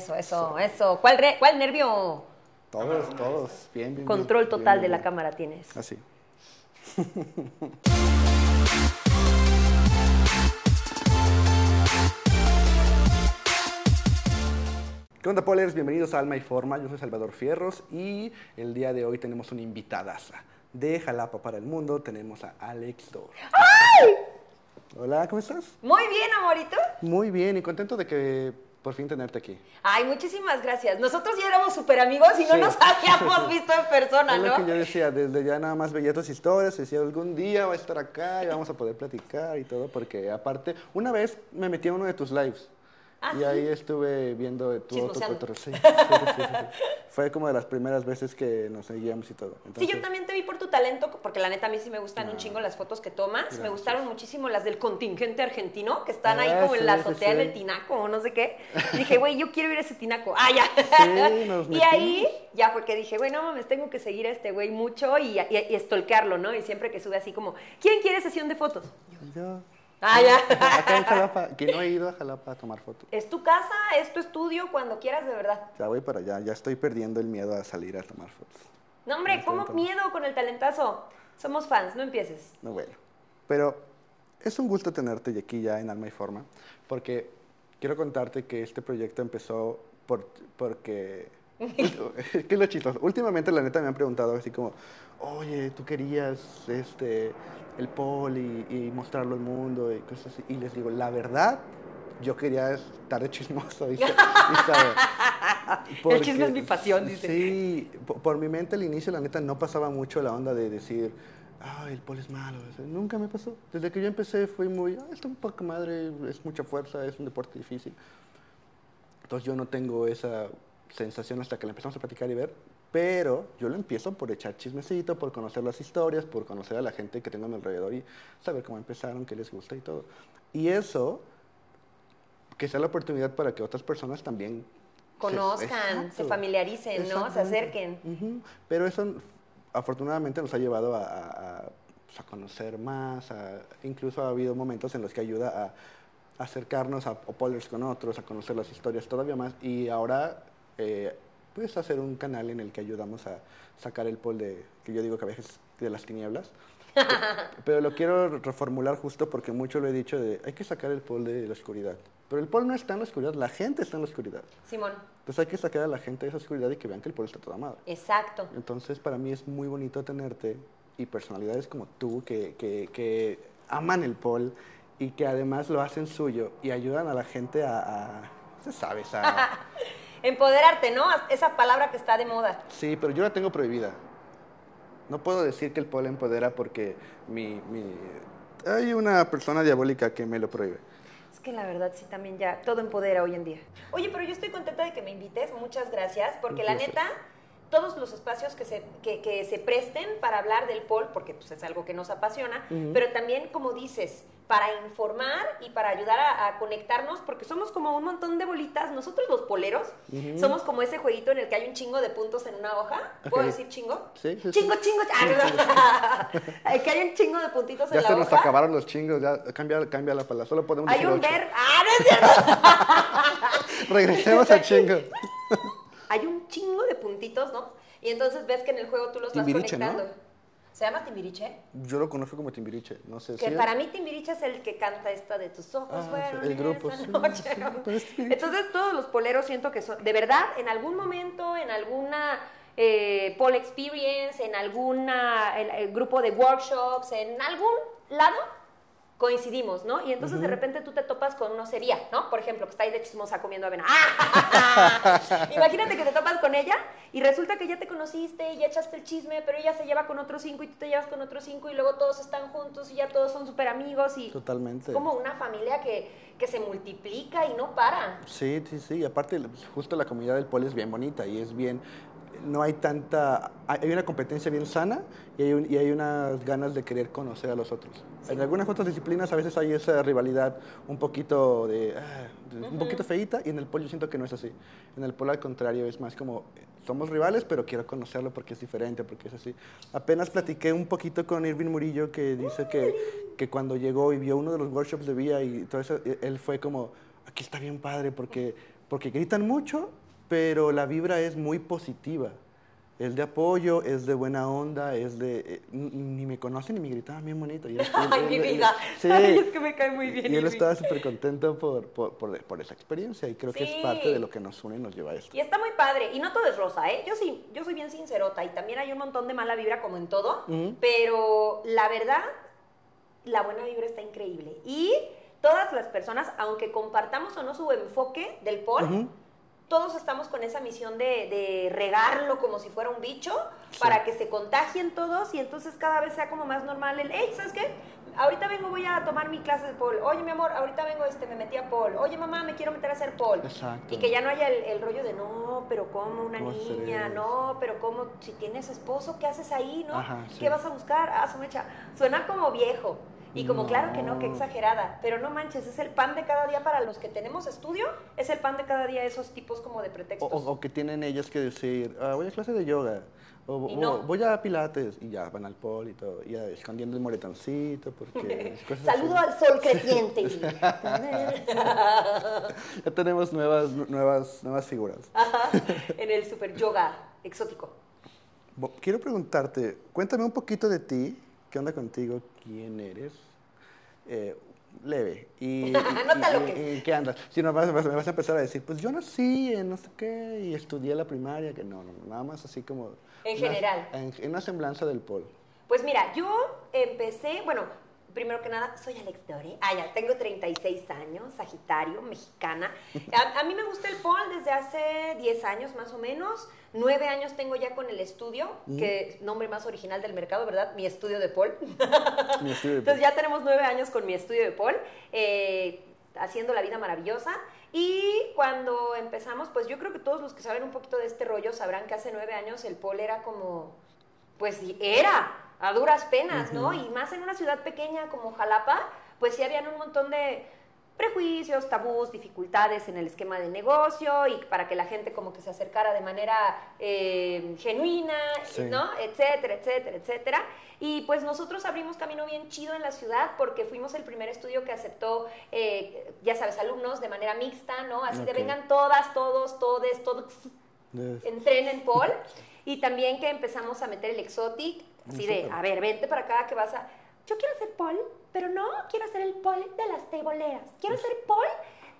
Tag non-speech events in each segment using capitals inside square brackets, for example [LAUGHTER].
Eso, eso, eso. ¿Cuál, re- cuál nervio? Todos, todos. Bien, bien. Control bien, total bien, de la cámara tienes. Así. [LAUGHS] ¿Qué onda, Polers? Bienvenidos a Alma y Forma. Yo soy Salvador Fierros y el día de hoy tenemos una invitadaza. De Jalapa para el Mundo tenemos a Alex Dor. Hola, ¿cómo estás? Muy bien, amorito. Muy bien y contento de que por fin tenerte aquí. Ay, muchísimas gracias. Nosotros ya éramos súper amigos y no Sí. nos [LAUGHS] habíamos visto en persona, Es lo que ¿no? yo decía, desde ya nada más veía tus historias, decía algún día va a estar acá y vamos a poder platicar y todo, porque aparte, una vez me metí a uno de tus lives Ah, y ahí estuve viendo tu otro. [LAUGHS] Sí, sí. Fue como de las primeras veces que nos seguíamos y todo. Sí, yo también te vi por tu talento, porque la neta a mí sí me gustan un chingo las fotos que tomas. Me gustaron muchísimo las del contingente argentino, que están ahí Ah, como en la azotea en el tinaco o no sé qué. Y [LAUGHS] dije, güey, yo quiero ir a ese tinaco. Ah, ya. Nos [LAUGHS] y ahí, ya, porque dije, güey, no mames, tengo que seguir a este güey mucho y, y, ¿no? Y siempre que sube así como, ¿quién quiere sesión de fotos? yo, Ah, ya. [LAUGHS] acá en Jalapa, que no he ido a Jalapa a tomar fotos. Es tu casa, es tu estudio, cuando quieras, de verdad. Ya voy para allá, ya estoy perdiendo el miedo a salir a tomar fotos. No, hombre, ¿cómo miedo con el talentazo? Somos fans, no empieces. No, bueno. Pero es un gusto tenerte aquí ya en Alma y Forma, porque quiero contarte que este proyecto empezó por, porque... [LAUGHS] [LAUGHS] ¿Qué es lo chistoso? Últimamente, la neta, me han preguntado así como, oye, tú querías este, el pol y, y mostrarlo al mundo y cosas así. Y les digo, la verdad, yo quería estar de chismoso [LAUGHS] y, sa- y saber. [LAUGHS] El chisme es mi pasión, dice. Sí, po- por, mi mente al inicio, la neta, no pasaba mucho la onda de decir, ay, el pol es malo. o sea, nunca me pasó. Desde que yo empecé fui muy, ah, está un poco madre, es mucha fuerza, es un deporte difícil. Entonces yo no tengo esa sensación hasta que la empezamos a platicar y ver, pero yo lo empiezo por echar chismecito, por conocer las historias, por conocer a la gente que tengo a mi alrededor y saber cómo empezaron, qué les gusta y todo. Y eso, que sea la oportunidad para que otras personas también se- Conozcan, se Exacto. familiaricen, ¿no? Se acerquen. Ujú. Pero eso afortunadamente nos ha llevado a, a- a, pues, a conocer más, a- incluso ha habido momentos en los que ayuda a acercarnos a, a con otros, a conocer las historias todavía más y ahora eh, pues hacer un canal en el que ayudamos a sacar el poll de, que yo digo que a veces de las tinieblas. Pe- [LAUGHS] Pero lo quiero reformular justo porque mucho lo he dicho de hay que sacar el poll de la oscuridad. Pero el poll no está en la oscuridad, la gente está en la oscuridad. Simón, Entonces hay que sacar a la gente de esa oscuridad y que vean que el poll está toda madre. exacto. Entonces, para mí es muy bonito tenerte y personalidades como tú que, que, que aman el pol y que además lo hacen suyo y ayudan a la gente a, a se sabe, a- [LAUGHS] Empoderarte, ¿no? Esa palabra que está de moda. sí, pero yo la tengo prohibida. No puedo decir que el pol empodera porque mi, mi, hay una persona diabólica que me lo prohíbe. Es que la verdad sí también ya todo empodera hoy en día. Oye, pero yo estoy contenta de que me invites, muchas gracias, porque la neta, todos los espacios que se, que, que se presten para hablar del pol, porque pues, es algo que nos apasiona, pero también, como dices, para informar y para ayudar a, a conectarnos, porque somos como un montón de bolitas, nosotros los poleros, somos como ese jueguito en el que hay un chingo de puntos en una hoja. ¿Puedo decir chingo? Sí, sí, sí. Chingo, chingo, ah, no. [LAUGHS] que hay un chingo de puntitos Ya en la se nos hoja. acabaron los chingos, ya cambia, cambia la palabra, solo podemos Hay decir un ver, ah, no es cierto. [LAUGHS] Regresemos al chingo. Hay un chingo de puntitos, ¿no? Y entonces ves que en el juego tú los vas conectando. ¿Se llama Timbiriche? Yo lo conozco como Timbiriche, no sé Que si para mí Timbiriche es el que canta esta de tus ojos Ah, sí, el grupo, esa noche. sí. [LAUGHS] Entonces todos los poleros siento que son, de verdad, en algún momento, en alguna eh, pole experience, en el grupo de workshops, en algún lado coincidimos, ¿no? Y entonces de repente tú te topas con no sería, ¿no? Por ejemplo, que está ahí de chismosa comiendo avena. ¡Ah! [LAUGHS] Imagínate que te topas con ella y resulta que ya te conociste y ya echaste el chisme, pero ella se lleva con otros cinco y tú te llevas con otros cinco y luego todos están juntos y ya todos son súper amigos y Totalmente. es como una familia que, que se multiplica y no para. Sí, sí, sí. Y aparte, pues, justo la comunidad del polo es bien bonita y es bien. No hay tanta. Hay una competencia bien sana y hay, un- y hay unas ganas de querer conocer a los otros. En algunas otras disciplinas a veces hay esa rivalidad un poquito de. ah, poquito feíta y en el polo yo siento que no es así. En el polo al contrario es más como. eh, Somos rivales, pero quiero conocerlo porque es diferente, porque es así. Apenas platiqué un poquito con Irving Murillo que dice que, que cuando llegó y vio uno de los workshops de Vía y todo eso, e- él fue como, aquí está bien padre porque porque gritan mucho, pero la vibra es muy positiva. Es de apoyo, es de buena onda, es de... eh, ni me conocen ni me gritaban bien bonito. y él- [LAUGHS] Ay, él- mi él- vida. Sí. [LAUGHS] Ay, es que me cae muy bien. Y él estaba súper contento por, por, por- por esa experiencia y creo que es parte de lo que nos une y nos lleva a esto. Y está muy padre. Y no todo es rosa, ¿eh? Yo sí, yo soy bien sincerota y también hay un montón de mala vibra como en todo. Pero la verdad, la buena vibra está increíble. Y todas las personas, aunque compartamos o no su enfoque del pol, Ujú. Todos estamos con esa misión de, de regarlo como si fuera un bicho Sí. para que se contagien todos y entonces cada vez sea como más normal el, hey, ¿sabes qué? Ahorita vengo, voy a tomar mi clase de pol. Oye, mi amor, ahorita vengo, este, me metí a pol. Oye, mamá, me quiero meter a hacer pol. Exacto. Y que ya no haya el, el rollo de, no, pero ¿cómo una ¿Cómo hacer niña? No, pero ¿cómo? Si tienes esposo, ¿qué haces ahí, no? Ajá, sí. ¿Qué vas a buscar? Ah, su mecha. Suena como viejo. Y como, claro que no, que No. exagerada. Pero no manches, es el pan de cada día para los que tenemos estudio. Es el pan de cada día esos tipos como de pretextos. o- o que tienen ellas que decir, "Ah, voy a clase de yoga, o, Y no. voy a pilates, y ya van al pol y todo, y ya escondiendo el moretoncito, porque... [LAUGHS] cosas así. Saludo al sol creciente. [LAUGHS] Ya tenemos nuevas, nuevas, nuevas figuras. Ajá, en el super yoga exótico. Quiero preguntarte, cuéntame un poquito de ti, qué onda contigo, quién eres, eh, leve, y, [LAUGHS] y- y- y- qué andas. Si no, vas- me vas a empezar a decir, pues yo nací en no sé qué, y estudié la primaria, que no, no, nada más así como... En una- general. En, en una semblanza del pol. Pues mira, yo empecé, bueno, primero que nada, soy Alex Dore. Ah, ya, tengo 36 años, Sagitario, mexicana. [LAUGHS] A, a mí me gusta el pol desde hace 10 años más o menos. 9 años tengo ya con el estudio, que es nombre más original del mercado, ¿verdad? Mi estudio de pol. Mi estudio de Entonces ya tenemos 9 años con mi estudio de pol. eh, haciendo la vida maravillosa. Y cuando empezamos, pues yo creo que todos los que saben un poquito de este rollo sabrán que hace nueve años el pol era como, pues era, a duras penas, ¿no? Y más en una ciudad pequeña como Jalapa, pues sí habían un montón de prejuicios, tabús, dificultades en el esquema de negocio y para que la gente como que se acercara de manera eh, genuina, Sí. ¿no? Etcétera, etcétera, etcétera. Y pues nosotros abrimos camino bien chido en la ciudad porque fuimos el primer estudio que aceptó, eh, ya sabes, alumnos de manera mixta, ¿no? Así de vengan todas, todos, todes, todos, De- entrenen Paul. [LAUGHS] Y también que empezamos a meter el exotic, así de, a ver, vente para acá que vas a... Yo quiero ser Paul, pero no quiero ser el Paul de las teboleras. Quiero ser Paul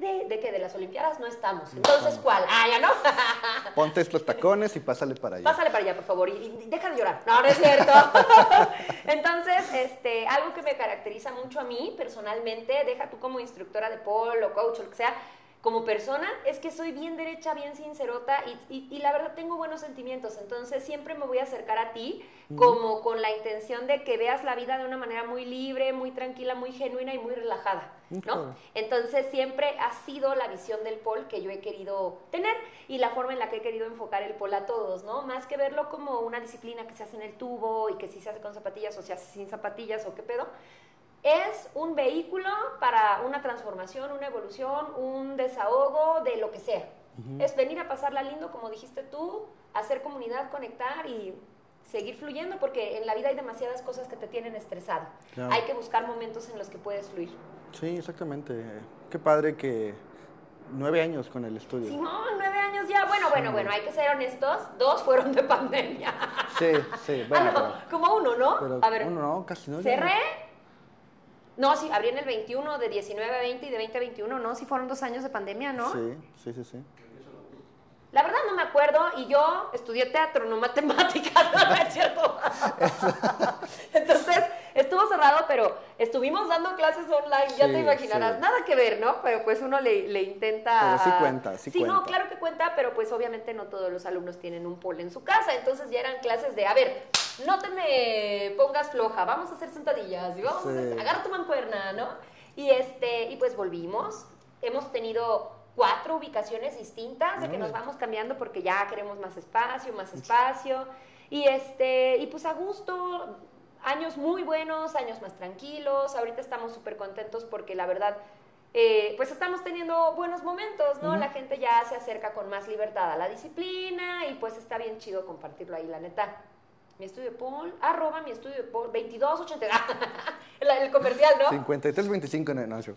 de, de que de las Olimpiadas no estamos. Entonces, ¿cuál? Ah, ya no. [LAUGHS] Ponte estos tacones y pásale para allá. Pásale para allá, por favor, y, y deja de llorar. No, no es cierto. [LAUGHS] Entonces, este, algo que me caracteriza mucho a mí personalmente, deja tú como instructora de polo, o coach o lo que sea, como persona, es que soy bien derecha, bien sincerota y, y- y la verdad tengo buenos sentimientos. Entonces, siempre me voy a acercar a ti como con la intención de que veas la vida de una manera muy libre, muy tranquila, muy genuina y muy relajada, ¿no? Entonces siempre ha sido la visión del pol que yo he querido tener y la forma en la que he querido enfocar el pol a todos, ¿no? Más que verlo como una disciplina que se hace en el tubo y que si se hace con zapatillas o se hace sin zapatillas o qué pedo, es un vehículo para una transformación, una evolución, un desahogo de lo que sea. Es venir a pasarla lindo, como dijiste tú, hacer comunidad, conectar y seguir fluyendo, porque en la vida hay demasiadas cosas que te tienen estresado. Claro. Hay que buscar momentos en los que puedes fluir. Sí, exactamente. Qué padre que nueve años con el estudio. Simón, nueve años ya. Bueno, bueno, bueno, hay que ser honestos. Dos fueron de [LAUGHS] pandemia. Sí, sí, bueno, ah, no, como uno, ¿no? pero, a ver, uno no, casi no. cerré. No, sí, abrí en el 21, de 19 a 20 y de 20 a 21, ¿no? Sí fueron dos años de pandemia, ¿no? Sí, sí, sí, sí. La verdad no me acuerdo y yo estudié teatro, no matemáticas, [LAUGHS] no es cierto. [LAUGHS] Entonces, estuvo cerrado, pero estuvimos dando clases online, ya te imaginarás. sí. Nada que ver, ¿no? Pero pues uno le, le intenta... Pero sí cuenta, sí no, cuenta. claro que cuenta, pero pues obviamente no todos los alumnos tienen un pol en su casa. Entonces ya eran clases de, a ver, no te me pongas floja, vamos a hacer sentadillas y vamos a hacer, agarra tu mancuerna, ¿no? Y, este, y pues volvimos. Hemos tenido cuatro ubicaciones distintas de que nos Órale. vamos cambiando porque ya queremos más espacio, más espacio. Y, este, y pues a gusto, años muy buenos, años más tranquilos. Ahorita estamos súper contentos porque la verdad, eh, pues estamos teniendo buenos momentos, ¿no? La gente ya se acerca con más libertad a la disciplina y pues está bien chido compartirlo ahí, la neta. Mi estudio de Paul, arroba mi estudio de Paul, 2280, el, [LAUGHS] el comercial, ¿no? 53, 25, no, no, yo-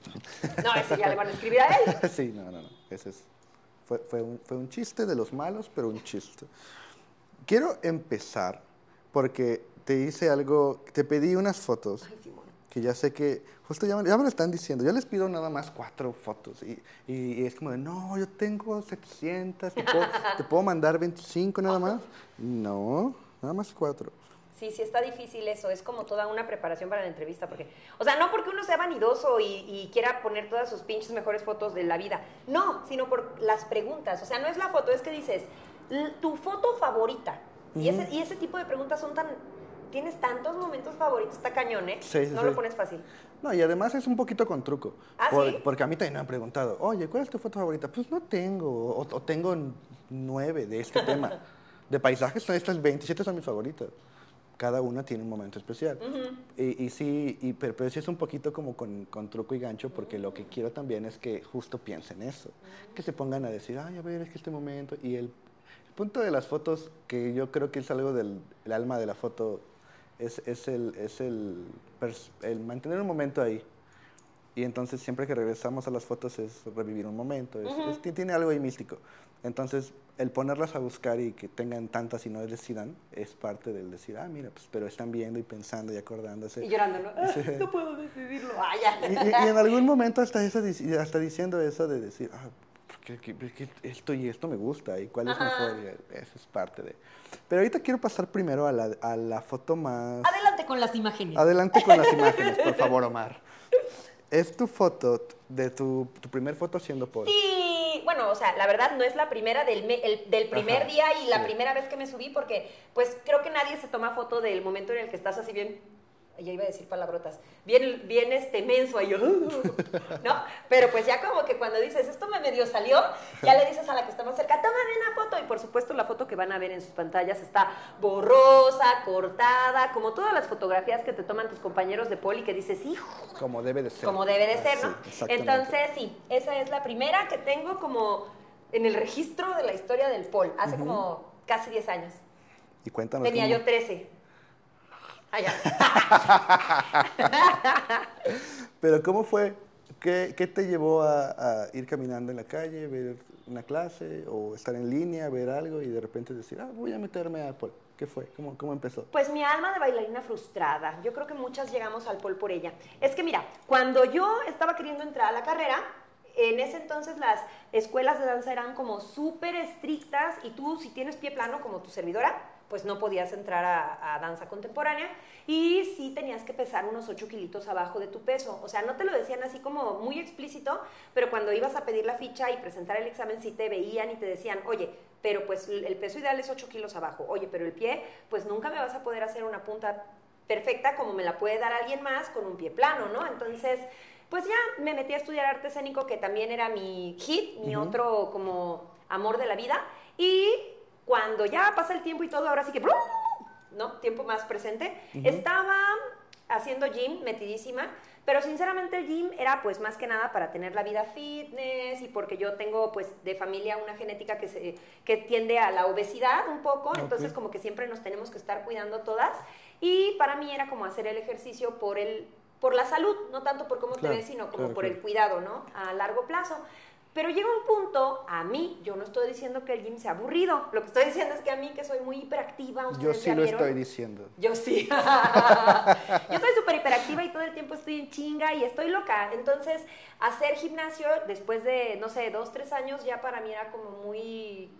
No, ese ya le van a escribir a él. [LAUGHS] sí, no, no, no, ese es Fue, fue, un, fue un chiste de los malos, pero un chiste. Quiero empezar porque te hice algo, te pedí unas fotos Ay, Simón. que ya sé que, justo ya, me- ya me lo están diciendo, yo les pido nada más cuatro fotos y, y- y es como de, no, yo tengo 700, ¿te puedo, te puedo mandar 25 nada más? [LAUGHS] No, nada más cuatro. Sí, sí está difícil eso, es como toda una preparación para la entrevista, porque, o sea, no porque uno sea vanidoso y, y quiera poner todas sus pinches mejores fotos de la vida, no, sino por las preguntas, o sea, no es la foto, es que dices, "L- tu foto favorita, y, ese, y ese tipo de preguntas son tan, tienes tantos momentos favoritos, está cañón, ¿eh? Sí, sí, no sí. lo pones fácil. No, y además es un poquito con truco. ¿Ah, Por-? Porque a mí también me han preguntado, oye, ¿cuál es tu foto favorita? Pues no tengo, o, o tengo nueve de este tema. [LAUGHS] De paisajes, estas 27 son mis favoritas. Cada una tiene un momento especial. y, y sí, y, pero, pero sí es un poquito como con, con truco y gancho, porque lo que quiero también es que justo piensen eso. Que se pongan a decir, ay, a ver, es que este momento. Y el, el punto de las fotos, que yo creo que es algo del el alma de la foto, es, es, el, es el, el mantener un momento ahí. Y entonces siempre que regresamos a las fotos es revivir un momento, es- es- ti- tiene algo ahí místico. Entonces el ponerlas a buscar y que tengan tantas y no decidan es parte del decir, ah, mira, pues, pero están viendo y pensando y acordándose. Y llorando, ¿no? "Ah, [LAUGHS] [LAUGHS] no puedo decidirlo, ah, ya. Y, y- y en algún momento hasta, eso, hasta diciendo eso de decir, ah, ¿por qué- qué- por qué esto y esto me gusta y cuál es Ajá. mejor, y eso es parte de... Pero ahorita quiero pasar primero a la, a la foto más... Adelante con las imágenes. Adelante con las imágenes, por [LAUGHS] favor, Omar. Es tu foto de tu, tu primer foto haciendo por. Y bueno, o sea, la verdad no es la primera del, me- el- del primer Ajá, día y la primera vez que me subí porque pues creo que nadie se toma foto del momento en el que estás así bien, ya iba a decir palabrotas, bien, bien este menso ahí, [LAUGHS] ¿no? Pero pues ya como que cuando dices, esto me medio salió, ya le dices a la que está más cerca, tómame una foto y por supuesto la foto que van a ver en sus pantallas está borrosa, cortada, como todas las fotografías que te toman tus compañeros de poli que dices, hijo, Como debe de ser. como debe de ser, ¿no? exactamente. Entonces, sí, esa es la primera que tengo como en el registro de la historia del Pol, hace como casi 10 años. Y cuéntanos. Tenía cómo- yo 13. [LAUGHS] Pero, ¿cómo fue? ¿Qué, qué te llevó a, a ir caminando en la calle, ver una clase o estar en línea, ver algo y de repente decir, ah, voy a meterme a Pol? ¿Qué fue? ¿Cómo, cómo empezó? Pues mi alma de bailarina frustrada. Yo creo que muchas llegamos al Pol por ella. Es que mira, cuando yo estaba queriendo entrar a la carrera, en ese entonces las escuelas de danza eran como súper estrictas y tú si tienes pie plano como tu servidora, pues no podías entrar a, a danza contemporánea y sí tenías que pesar unos 8 kilitos abajo de tu peso. O sea, no te lo decían así como muy explícito, pero cuando ibas a pedir la ficha y presentar el examen sí te veían y te decían, oye, pero pues el peso ideal es 8 kilos abajo. Oye, pero el pie, pues nunca me vas a poder hacer una punta perfecta como me la puede dar alguien más con un pie plano, ¿no? Entonces, pues ya me metí a estudiar arte escénico, que también era mi hit, mi otro como amor de la vida. Y cuando ya pasa el tiempo y todo, ahora sí que, ¿no? Tiempo más presente, estaba haciendo gym, metidísima, pero sinceramente el gym era pues más que nada para tener la vida fitness y porque yo tengo pues de familia una genética que, se, que tiende a la obesidad un poco, entonces como que siempre nos tenemos que estar cuidando todas y para mí era como hacer el ejercicio por el por la salud, no tanto por cómo Claro, te ves, sino como claro, por claro. el cuidado, ¿no? A largo plazo. Pero llega un punto, a mí, yo no estoy diciendo que el gym sea aburrido, lo que estoy diciendo es que a mí, que soy muy hiperactiva, Yo sí lo vieron. estoy diciendo. Yo sí. [LAUGHS] yo soy súper hiperactiva y todo el tiempo estoy en chinga y estoy loca. Entonces, hacer gimnasio después de, no sé, dos, tres años ya para mí era como muy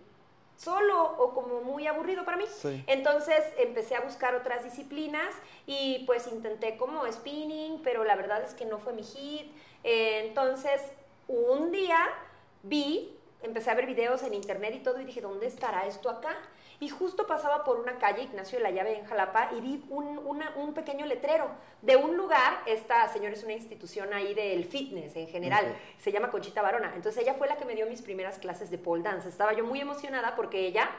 solo o como muy aburrido para mí. Sí. Entonces empecé a buscar otras disciplinas y pues intenté como spinning, pero la verdad es que no fue mi hit. Eh, entonces un día vi, empecé a ver videos en internet y todo y dije, ¿dónde estará esto acá? Y justo pasaba por una calle, Ignacio de la Llave en Jalapa, y vi un, una- un pequeño letrero de un lugar, esta señora es una institución ahí del fitness en general, se llama Conchita Varona. Entonces ella fue la que me dio mis primeras clases de pole dance. Estaba yo muy emocionada porque ella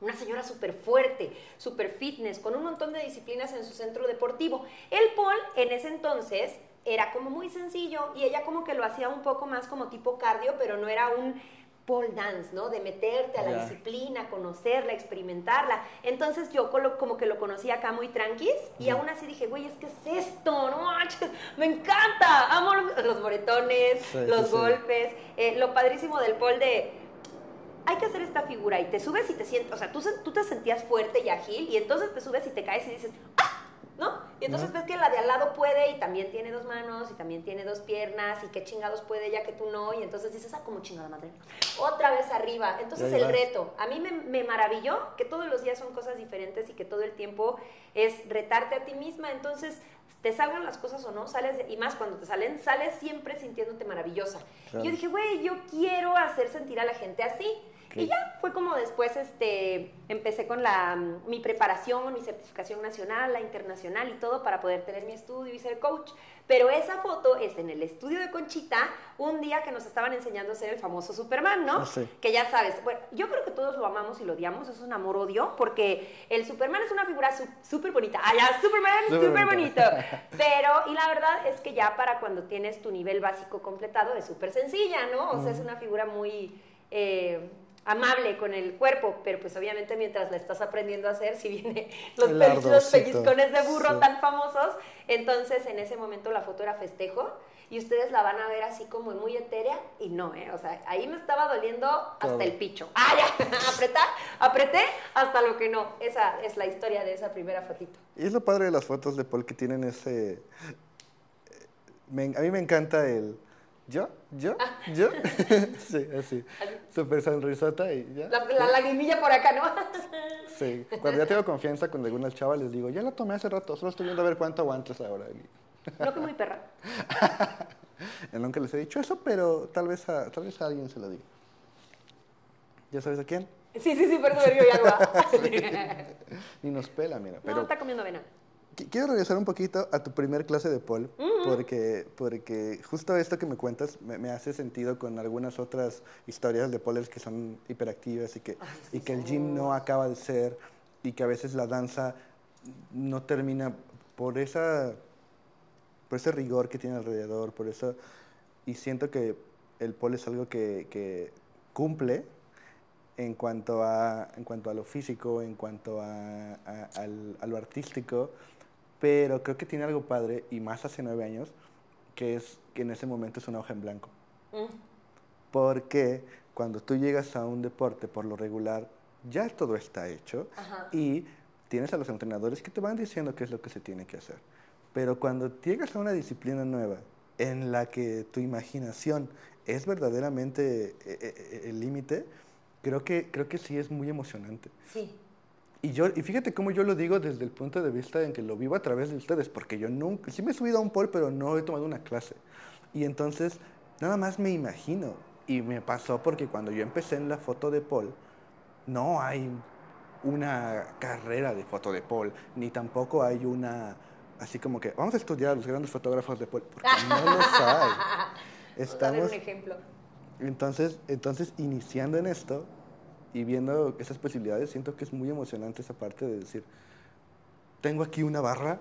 una señora súper fuerte, súper fitness, con un montón de disciplinas en su centro deportivo. El pole en ese entonces era como muy sencillo y ella como que lo hacía un poco más como tipo cardio, pero no era un pole dance, ¿no? De meterte a la disciplina, conocerla, experimentarla. Entonces yo como que lo conocí acá muy tranquis y aún así dije, güey, es que es esto, no me encanta, amo los moretones, Sí, los sí, sí. golpes, eh, lo padrísimo del pole de hay que hacer esta figura y te subes y te sientes, o sea, tú, tú te sentías fuerte y ágil y entonces te subes y te caes y dices, ¡ah! ¿No? Y entonces ves que la de al lado puede y también tiene dos manos y también tiene dos piernas y qué chingados puede ya que tú no y entonces dices, ah, como chingada madre. Otra vez arriba. Entonces el reto, a mí me, me, maravilló que todos los días son cosas diferentes y que todo el tiempo es retarte a ti misma. Entonces te salgan las cosas o no, sales, y más cuando te salen, sales siempre sintiéndote maravillosa. Y yo dije, güey, yo quiero hacer sentir a la gente así. Y ya fue como después este, empecé con la, mi preparación, mi certificación nacional, la internacional y todo para poder tener mi estudio y ser coach. Pero esa foto es en el estudio de Conchita, un día que nos estaban enseñando a ser el famoso Superman, ¿no? Ah, que ya sabes, bueno, yo creo que todos lo amamos y lo odiamos, es un amor-odio, porque el Superman es una figura súper bonita. Ah, ya, Superman, súper bonito. [LAUGHS] Pero, y la verdad es que ya para cuando tienes tu nivel básico completado es súper sencilla, ¿no? O sea, es una figura muy... Eh, amable con el cuerpo, pero pues obviamente mientras la estás aprendiendo a hacer, si viene [LAUGHS] los, pellizcones de burro tan famosos, entonces en ese momento la foto era festejo y ustedes la van a ver así como muy etérea y no, ¿eh? O sea, ahí me estaba doliendo hasta el picho. [LAUGHS] ¡Ah, ya! Apretar, apreté hasta lo que no. Esa es la historia de esa primera fotito. Y es lo padre de las fotos de Paul que tienen ese... a mí me encanta el ¿Yo? ¿Yo? Ah. ¿Yo? [LAUGHS] sí, así. Súper sonrisota y ya. La, la, lagrimilla por acá, ¿no? [LAUGHS] sí. Cuando ya tengo confianza con alguna chava, les digo, ya la tomé hace rato, solo estoy viendo a ver cuánto aguantas ahora. [LAUGHS] No que muy perra. nunca les he dicho eso, pero tal vez a, tal vez a alguien se lo diga. ¿Ya sabes a quién? Sí, sí, sí, perdón, yo ya Ni nos pela, mira. Pero... No, está comiendo avena. Quiero regresar un poquito a tu primer clase de Paul, porque, porque justo esto que me cuentas me, hace sentido con algunas otras historias de Paulers que son hiperactivas y que, y que el gym no acaba de ser y que a veces la danza no termina por, esa, por ese rigor que tiene alrededor, por eso, y siento que el Paul es algo que, que cumple en cuanto a, en cuanto a lo físico, en cuanto a, a lo artístico, pero creo que tiene algo padre, y más hace nueve años, que es que en ese momento es una hoja en blanco. Mm. Porque cuando tú llegas a un deporte, por lo regular, ya todo está hecho y tienes a los entrenadores que te van diciendo qué es lo que se tiene que hacer. Pero cuando llegas a una disciplina nueva en la que tu imaginación es verdaderamente eh, eh, eh, el límite, creo que, creo que sí es muy emocionante. Sí. Y, yo, y fíjate cómo yo lo digo desde el punto de vista en que lo vivo a través de ustedes, porque yo nunca, sí me he subido a un pol, pero no he tomado una clase. Y entonces, nada más me imagino. Y me pasó porque cuando yo empecé en la foto de Paul, no hay una carrera de foto de Paul, ni tampoco hay una, así como que, vamos a estudiar a los grandes fotógrafos de Paul, porque no los [LAUGHS] hay. Estamos, un ejemplo. Entonces, entonces, iniciando en esto, y viendo esas posibilidades, siento que es muy emocionante esa parte de decir, tengo aquí una barra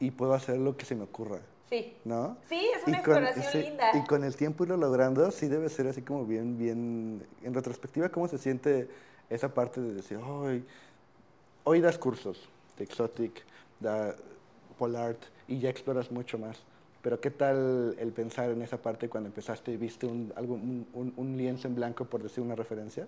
y puedo hacer lo que se me ocurra. Sí. ¿No? Sí, es una exploración linda. Y con el tiempo irlo logrando, sí debe ser así como bien, bien, en retrospectiva, ¿cómo se siente esa parte de decir, hoy, hoy das cursos de Exotic, de Pole Art, y ya exploras mucho más? Pero ¿qué tal el pensar en esa parte cuando empezaste y viste un, algo, un, un lienzo en blanco, por decir una referencia,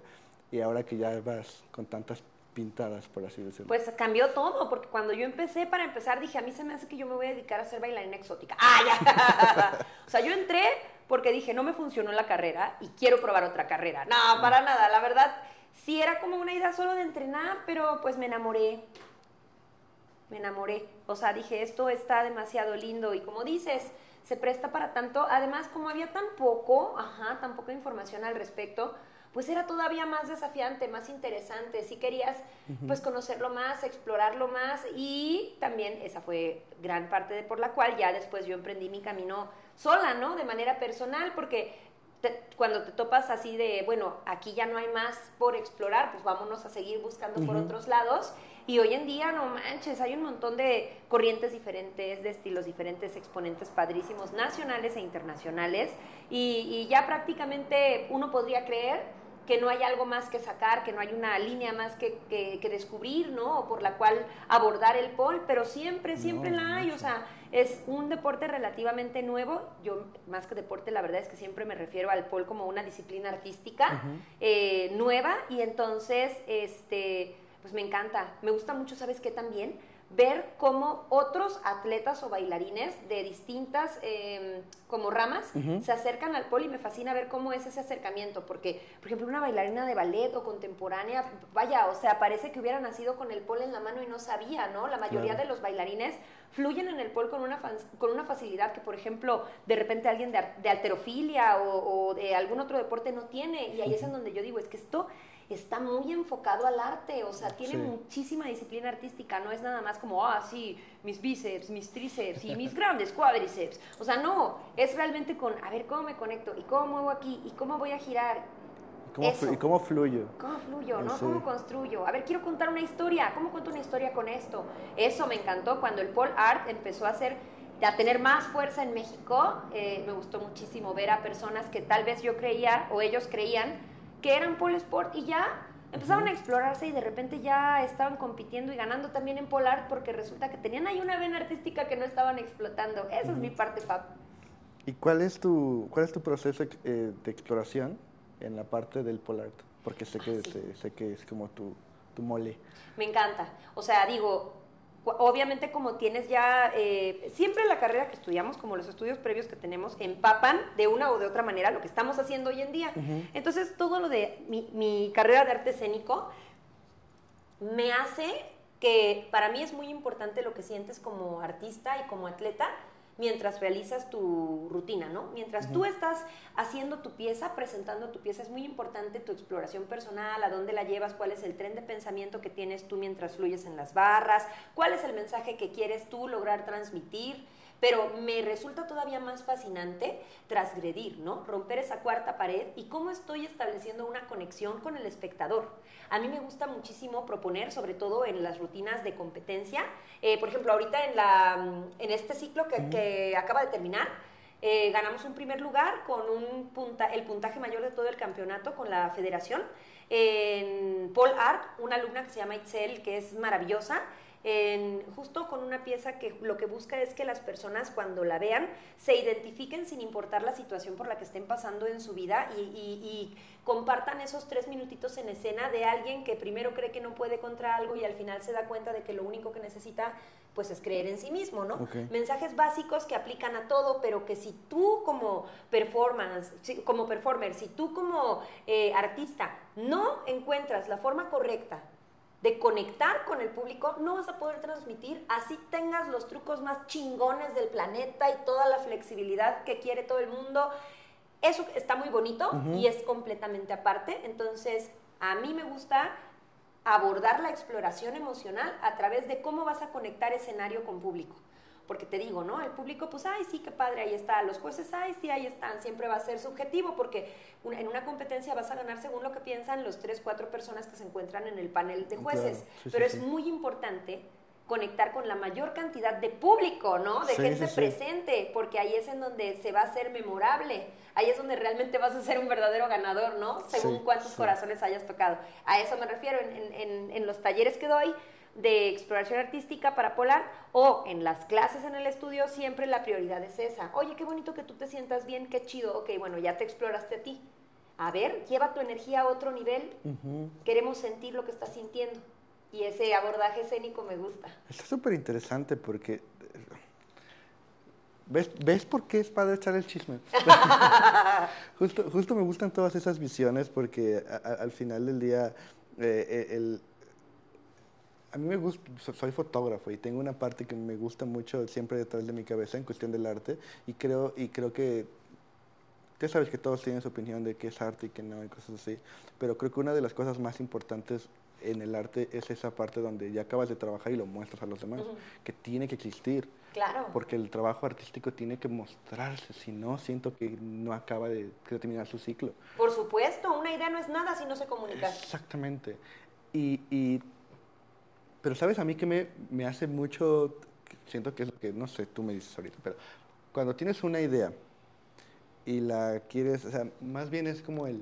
y ahora que ya vas con tantas pintadas, por así decirlo? Pues cambió todo, porque cuando yo empecé, para empezar, dije, a mí se me hace que yo me voy a dedicar a ser bailarina exótica. [LAUGHS] ¡Ah, ya! [LAUGHS] o sea, yo entré porque dije, no me funcionó la carrera y quiero probar otra carrera. No, para nada, la verdad, sí era como una idea solo de entrenar, pero pues me enamoré. Me enamoré. O sea, dije, esto está demasiado lindo y como dices, se presta para tanto. Además, como había tan poco, ajá, tan poca información al respecto, pues era todavía más desafiante, más interesante. Si querías, pues, conocerlo más, explorarlo más y también esa fue gran parte de por la cual ya después yo emprendí mi camino sola, ¿no? De manera personal, porque cuando te topas así de, bueno, aquí ya no hay más por explorar, pues vámonos a seguir buscando por otros lados. Y hoy en día, no manches, hay un montón de corrientes diferentes, de estilos diferentes, exponentes padrísimos, nacionales e internacionales. Y, y ya prácticamente uno podría creer que no hay algo más que sacar, que no hay una línea más que, que, descubrir, ¿no? O por la cual abordar el pole, pero siempre, siempre la hay, o sea, es un deporte relativamente nuevo. Yo, más que deporte, la verdad es que siempre me refiero al pole como una disciplina artística eh, nueva y entonces, este, pues me encanta. Me gusta mucho, ¿sabes qué también? Ver cómo otros atletas o bailarines de distintas em, como ramas se acercan al pole y me fascina ver cómo es ese acercamiento, porque, por ejemplo, una bailarina de ballet o contemporánea, vaya, o sea, parece que hubiera nacido con el pole en la mano y no sabía, ¿no? La mayoría de los bailarines fluyen en el pole con una, con una facilidad que, por ejemplo, de repente alguien de, de alterofilia o, o de algún otro deporte no tiene, y ahí es en donde yo digo, es que esto está muy enfocado al arte, o sea, tiene muchísima disciplina artística, no es nada más como, ah, sí, mis bíceps, mis tríceps y mis grandes cuádriceps. O sea, no, es realmente con, a ver, ¿cómo me conecto? ¿Y cómo muevo aquí? ¿Y cómo voy a girar? ¿Y cómo fluyo? ¿Cómo fluyo, no? ¿Cómo construyo? A ver, quiero contar una historia. ¿Cómo cuento una historia con esto? Eso me encantó cuando el pole art empezó a hacer a tener más fuerza en México, eh, me gustó muchísimo ver a personas que tal vez yo creía o ellos creían que eran pole sport y ya empezaron a explorarse y de repente ya estaban compitiendo y ganando también en polar porque resulta que tenían ahí una vena artística que no estaban explotando. Esa es mi parte, Pap. ¿Y cuál es tu, cuál es tu proceso eh, de exploración en la parte del polar? Porque sé que, ah, sé, que es como tu, tu mole. Me encanta. O sea, digo, obviamente como tienes ya, eh, siempre la carrera que estudiamos, como los estudios previos que tenemos, empapan de una o de otra manera lo que estamos haciendo hoy en día. Entonces, todo lo de mi, mi, carrera de arte escénico me hace que para mí es muy importante lo que sientes como artista y como atleta, mientras realizas tu rutina, ¿no? Mientras tú estás haciendo tu pieza, presentando tu pieza, es muy importante tu exploración personal, a dónde la llevas, cuál es el tren de pensamiento que tienes tú mientras fluyes en las barras, cuál es el mensaje que quieres tú lograr transmitir pero me resulta todavía más fascinante transgredir, ¿no? Romper esa cuarta pared y cómo estoy estableciendo una conexión con el espectador. A mí me gusta muchísimo proponer, sobre todo en las rutinas de competencia. Eh, por ejemplo, ahorita en, la, en este ciclo que, acaba de terminar, eh, ganamos un primer lugar con un punta, el puntaje mayor de todo el campeonato con la federación. En Paul Art, una alumna que se llama Itzel, que es maravillosa, justo con una pieza que lo que busca es que las personas cuando la vean se identifiquen sin importar la situación por la que estén pasando en su vida y, compartan esos tres minutitos en escena de alguien que primero cree que no puede contra algo y al final se da cuenta de que lo único que necesita pues es creer en sí mismo, ¿no? Mensajes básicos que aplican a todo, pero que si tú como performance, como performer, si tú como eh, artista no encuentras la forma correcta de conectar con el público, no vas a poder transmitir, así tengas los trucos más chingones del planeta y toda la flexibilidad que quiere todo el mundo. Eso está muy bonito y es completamente aparte. Entonces, a mí me gusta abordar la exploración emocional a través de cómo vas a conectar escenario con público porque te digo, ¿no? El público, pues, ay, sí, qué padre, ahí está. Los jueces, ay, sí, ahí están. Siempre va a ser subjetivo, porque en una competencia vas a ganar según lo que piensan los tres, cuatro personas que se encuentran en el panel de jueces. Pero es muy importante conectar con la mayor cantidad de público, ¿no? De gente presente, porque ahí es en donde se va a hacer memorable. Ahí es donde realmente vas a ser un verdadero ganador, ¿no? Según cuántos corazones hayas tocado. A eso me refiero en, en, en los talleres que doy de exploración artística para Polar o en las clases en el estudio siempre la prioridad es esa. Oye, qué bonito que tú te sientas bien, qué chido. Ok, bueno, ya te exploraste a ti. A ver, lleva tu energía a otro nivel. Queremos sentir lo que estás sintiendo. Y ese abordaje escénico me gusta. Está súper interesante porque... ¿Ves, ¿Ves por qué es padre echar el chisme? [LAUGHS] justo, justo me gustan todas esas visiones porque al final del día eh, eh, el, a mí me gusta, soy fotógrafo y tengo una parte que me gusta mucho siempre detrás de mi cabeza en cuestión del arte y creo, y creo que, ya sabes que todos tienen su opinión de qué es arte y qué no y cosas así, pero creo que una de las cosas más importantes en el arte es esa parte donde ya acabas de trabajar y lo muestras a los demás, que tiene que existir. Claro. Porque el trabajo artístico tiene que mostrarse, si no, siento que no acaba de, terminar su ciclo. Por supuesto, una idea no es nada si no se comunica. Exactamente. Y, y pero sabes, a mí que me, me hace mucho, siento que es lo que, no sé, tú me dices ahorita, pero cuando tienes una idea y la quieres, o sea, más bien es como el,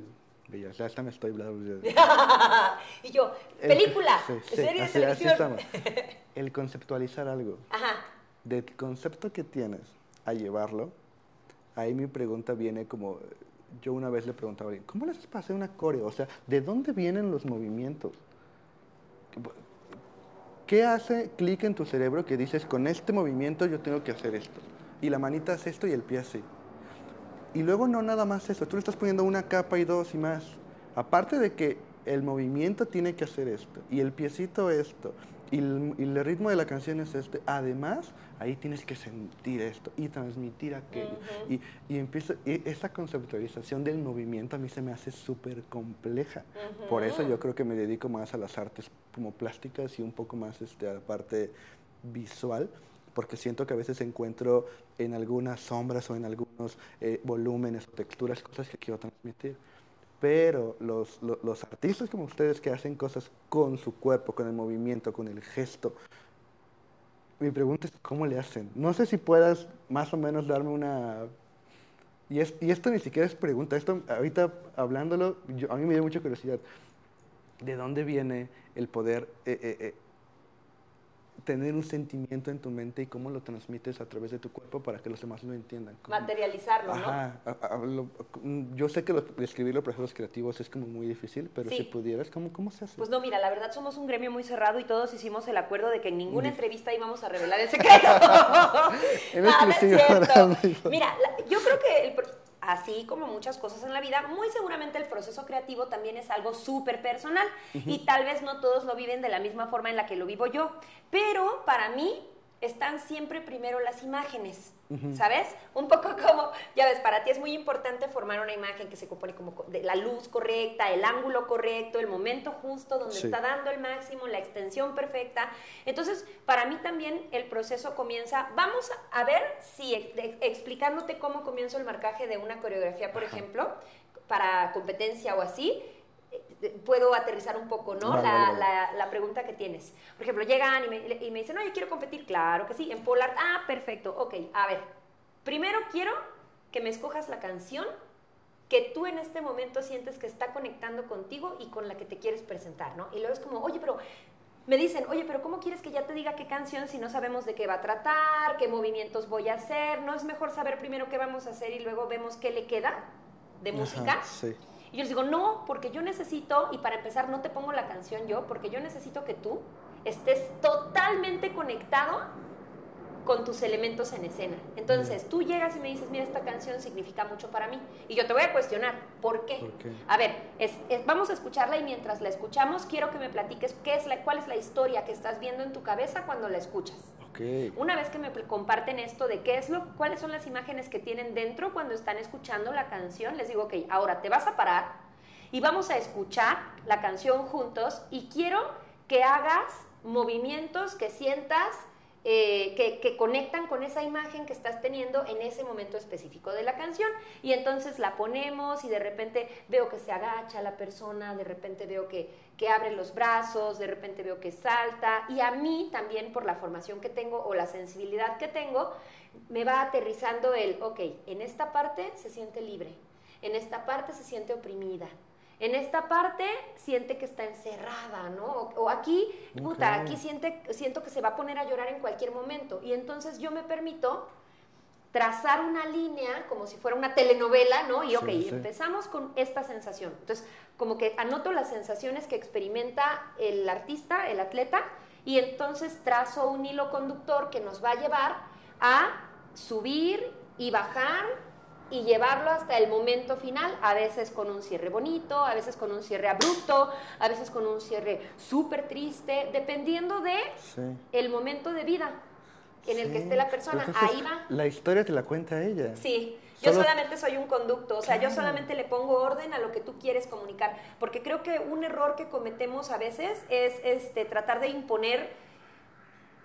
Ya, ya hasta me estoy hablando. [LAUGHS] y yo, película, sí, sí, serie de así- así televisión. El conceptualizar algo. Ajá. Del concepto que tienes a llevarlo, ahí mi pregunta viene como, yo una vez le preguntaba a alguien, ¿cómo le haces para hacer una coreo? O sea, ¿de dónde vienen los movimientos? ¿Qué hace clic en tu cerebro que dices, con este movimiento yo tengo que hacer esto? Y la manita hace esto y el pie así. Y luego no nada más eso, tú le estás poniendo una capa y dos y más. Aparte de que el movimiento tiene que hacer esto, y el piecito esto, y el, y el ritmo de la canción es este, además, ahí tienes que sentir esto y transmitir aquello. Ujú. y, y empieza, y esa conceptualización del movimiento a mí se me hace súper compleja. Por eso yo creo que me dedico más a las artes como plásticas y un poco más este, a la parte visual, porque siento que a veces encuentro en algunas sombras o en algunos eh, volúmenes o texturas cosas que quiero transmitir. Pero los, lo- los artistas como ustedes que hacen cosas con su cuerpo, con el movimiento, con el gesto, mi pregunta es cómo le hacen. No sé si puedas más o menos darme una... Y, es- y esto ni siquiera es pregunta, esto ahorita hablándolo, yo- a mí me dio mucha curiosidad. ¿De dónde viene el poder eh, eh, eh, tener un sentimiento en tu mente y cómo lo transmites a través de tu cuerpo para que los demás lo entiendan? ¿Cómo- Materializarlo, ¿no? Ajá, a- a- lo- yo sé que lo- describir los procesos creativos es como muy difícil, pero Sí. si pudieras, ¿cómo, cómo se hace? Pues no, mira, la verdad somos un gremio muy cerrado y todos hicimos el acuerdo de que en ninguna entrevista íbamos a revelar el secreto. [LAUGHS] [LAUGHS] No, no es cierto. [LAUGHS] Mira, la- yo creo que el así como muchas cosas en la vida, muy seguramente el proceso creativo también es algo súper personal y tal vez no todos lo viven de la misma forma en la que lo vivo yo, pero para mí están siempre primero las imágenes, ¿sabes? Un poco como, ya ves, para ti es muy importante formar una imagen que se compone como co- de la luz correcta, el ángulo correcto, el momento justo donde Sí. está dando el máximo, la extensión perfecta. Entonces, para mí también el proceso comienza, vamos a ver si de- explicándote cómo comienzo el marcaje de una coreografía, por ejemplo, para competencia o así, puedo aterrizar un poco, ¿no? Vale, la, vale, la- la pregunta que tienes. Por ejemplo, llegan y me, y me dicen, oye, quiero competir. Claro que sí, en Polar. Ah, perfecto. Ok, a ver. Primero quiero que me escojas la canción que tú en este momento sientes que está conectando contigo y con la que te quieres presentar, ¿no? Y luego es como, oye, pero me dicen, oye, pero ¿cómo quieres que ya te diga qué canción si no sabemos de qué va a tratar, qué movimientos voy a hacer? ¿No es mejor saber primero qué vamos a hacer y luego vemos qué le queda de música? Ajá, sí. Y yo les digo, no, porque yo necesito, y para empezar no te pongo la canción yo, porque yo necesito que tú estés totalmente conectado con tus elementos en escena. Entonces, tú llegas y me dices, mira, esta canción significa mucho para mí. Y yo te voy a cuestionar, ¿por qué? ¿Por qué? A ver, es- es- vamos a escucharla y mientras la escuchamos, quiero que me platiques qué es la, cuál es la historia que estás viendo en tu cabeza cuando la escuchas. Una vez que me comparten esto de qué es lo, cuáles son las imágenes que tienen dentro cuando están escuchando la canción, les digo, ok, ahora te vas a parar y vamos a escuchar la canción juntos y quiero que hagas movimientos que sientas eh, que conectan con esa imagen que estás teniendo en ese momento específico de la canción. Y entonces la ponemos y de repente veo que se agacha la persona, de repente veo que, que abre los brazos, de repente veo que salta. Y a mí también por la formación que tengo o la sensibilidad que tengo, me va aterrizando el, ok, en esta parte se siente libre, en esta parte se siente oprimida. En esta parte siente que está encerrada, ¿no? O, o aquí, puta, Ok. aquí siente, siento que se va a poner a llorar en cualquier momento. Y entonces yo me permito trazar una línea como si fuera una telenovela, ¿no? Y Sí, ok, sí. empezamos con esta sensación. Entonces, como que anoto las sensaciones que experimenta el artista, el atleta, y entonces trazo un hilo conductor que nos va a llevar a subir y bajar y llevarlo hasta el momento final, a veces con un cierre bonito, a veces con un cierre abrupto, a veces con un cierre súper triste, dependiendo de Sí. el momento de vida en el que esté la persona. Entonces, Ahí va. La historia te la cuenta ella. Sí, yo Solo- solamente soy un conducto, o sea, yo solamente le pongo orden a lo que tú quieres comunicar, porque creo que un error que cometemos a veces es este, tratar de imponer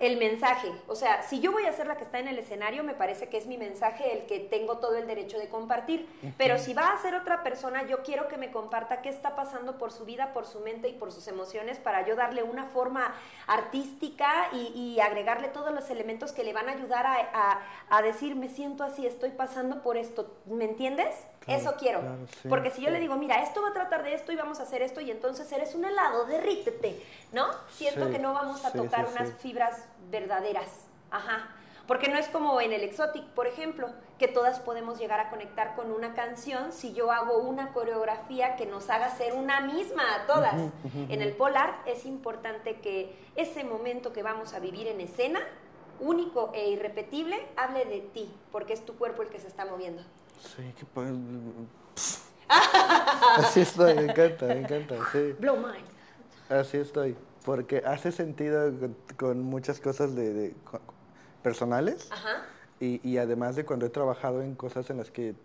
el mensaje. O sea, si yo voy a ser la que está en el escenario, me parece que es mi mensaje el que tengo todo el derecho de compartir. Pero si va a ser otra persona, yo quiero que me comparta qué está pasando por su vida, por su mente y por sus emociones para yo darle una forma artística y, agregarle todos los elementos que le van a ayudar a, decir, me siento así, estoy pasando por esto. ¿Me entiendes? Eso quiero. Porque si yo le digo, mira, esto va a tratar de esto y vamos a hacer esto y entonces eres un helado, derrítete, ¿no? Siento que no vamos a tocar unas fibras verdaderas. Ajá. Porque no es como en el Exotic, por ejemplo, que todas podemos llegar a conectar con una canción si yo hago una coreografía que nos haga ser una misma a todas. En el Polar es importante que ese momento que vamos a vivir en escena, único e irrepetible, hable de ti, porque es tu cuerpo el que se está moviendo. Sí, qué [LAUGHS] Así estoy, me encanta, me encanta, sí. Blow mind. Así estoy, porque hace sentido con, muchas cosas de, personales Ajá. Y, y, además de cuando he trabajado en cosas en las que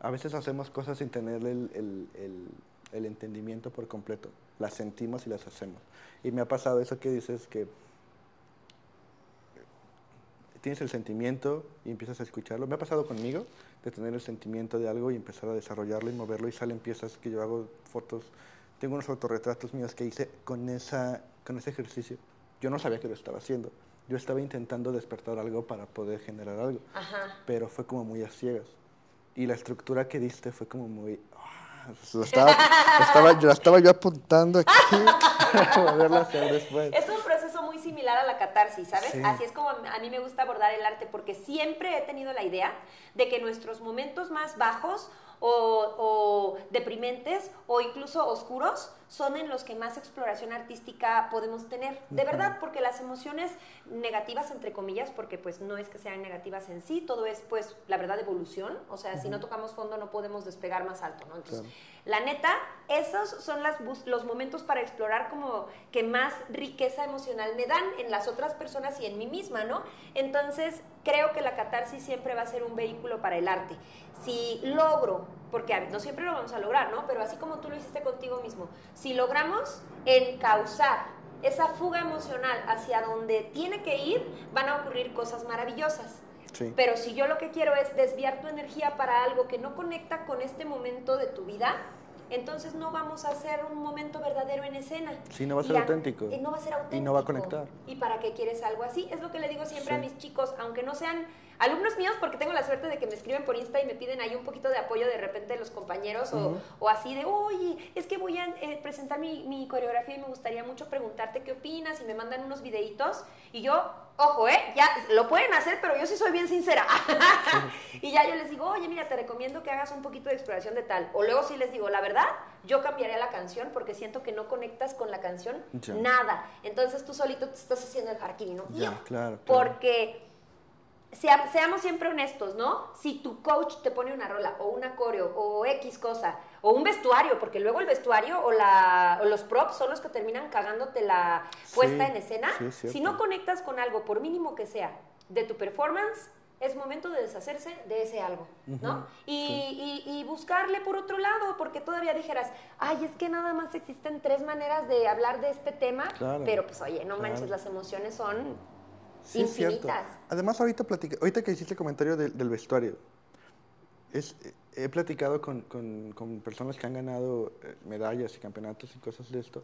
a veces hacemos cosas sin tener el, el, el, el entendimiento por completo. Las sentimos y las hacemos. Y me ha pasado eso que dices que tienes el sentimiento y empiezas a escucharlo. Me ha pasado conmigo de tener el sentimiento de algo y empezar a desarrollarlo y moverlo y salen piezas que yo hago fotos. Tengo unos autorretratos míos que hice con, esa, con ese ejercicio. Yo no sabía que lo estaba haciendo. Yo estaba intentando despertar algo para poder generar algo. Pero fue como muy a ciegas. Y la estructura que diste fue como muy... Ah, [LAUGHS] estaba, estaba, yo, estaba yo apuntando aquí [LAUGHS] para poderlo hacer después similar a la catarsis, ¿sabes? Así es como a mí me gusta abordar el arte, porque siempre he tenido la idea de que nuestros momentos más bajos o, deprimentes o incluso oscuros son en los que más exploración artística podemos tener. De verdad, porque las emociones negativas, entre comillas, porque pues no es que sean negativas en sí, todo es pues la verdad evolución, o sea, si no tocamos fondo no podemos despegar más alto, ¿no? Entonces, la neta, esos son las los momentos para explorar como que más riqueza emocional me dan en las otras personas y en mí misma, ¿no? Entonces, creo que la catarsis siempre va a ser un vehículo para el arte. Si logro, porque no siempre lo vamos a lograr, ¿no? Pero así como tú lo hiciste contigo mismo, si logramos encauzar esa fuga emocional hacia donde tiene que ir, van a ocurrir cosas maravillosas. Pero si yo lo que quiero es desviar tu energía para algo que no conecta con este momento de tu vida, entonces no vamos a hacer un momento verdadero en escena. Sí, no va a ser auténtico. Y no va a ser auténtico. Y no va a conectar. ¿Y para qué quieres algo así? Es lo que le digo siempre a mis chicos, aunque no sean alumnos míos, porque tengo la suerte de que me escriben por Insta y me piden ahí un poquito de apoyo de repente de los compañeros o, o, así de, oye, es que voy a eh, presentar mi, mi, coreografía y me gustaría mucho preguntarte qué opinas y me mandan unos videitos y yo, ojo, ¿eh? Ya lo pueden hacer, pero yo sí soy bien sincera. [LAUGHS] y ya yo les digo, oye, mira, te recomiendo que hagas un poquito de exploración de tal. O luego sí les digo, la verdad, yo cambiaría la canción porque siento que no conectas con la canción nada. Entonces tú solito te estás haciendo el jarquini, ¿no? Ya, claro, Porque seamos siempre honestos, ¿no? Si tu coach te pone una rola o una coreo o X cosa o un vestuario, porque luego el vestuario o, la, los props son los que terminan cagándote la puesta en escena. si no conectas con algo, por mínimo que sea, de tu performance, es momento de deshacerse de ese algo, ¿no? y, y, buscarle por otro lado, porque todavía dijeras, ay, es que nada más existen tres maneras de hablar de este tema, pero pues oye, no manches, las emociones son Sí, Cierto. Además, ahorita, ahorita que hiciste el comentario del, vestuario, es, he platicado con, con, personas que han ganado eh, medallas y campeonatos y cosas de esto,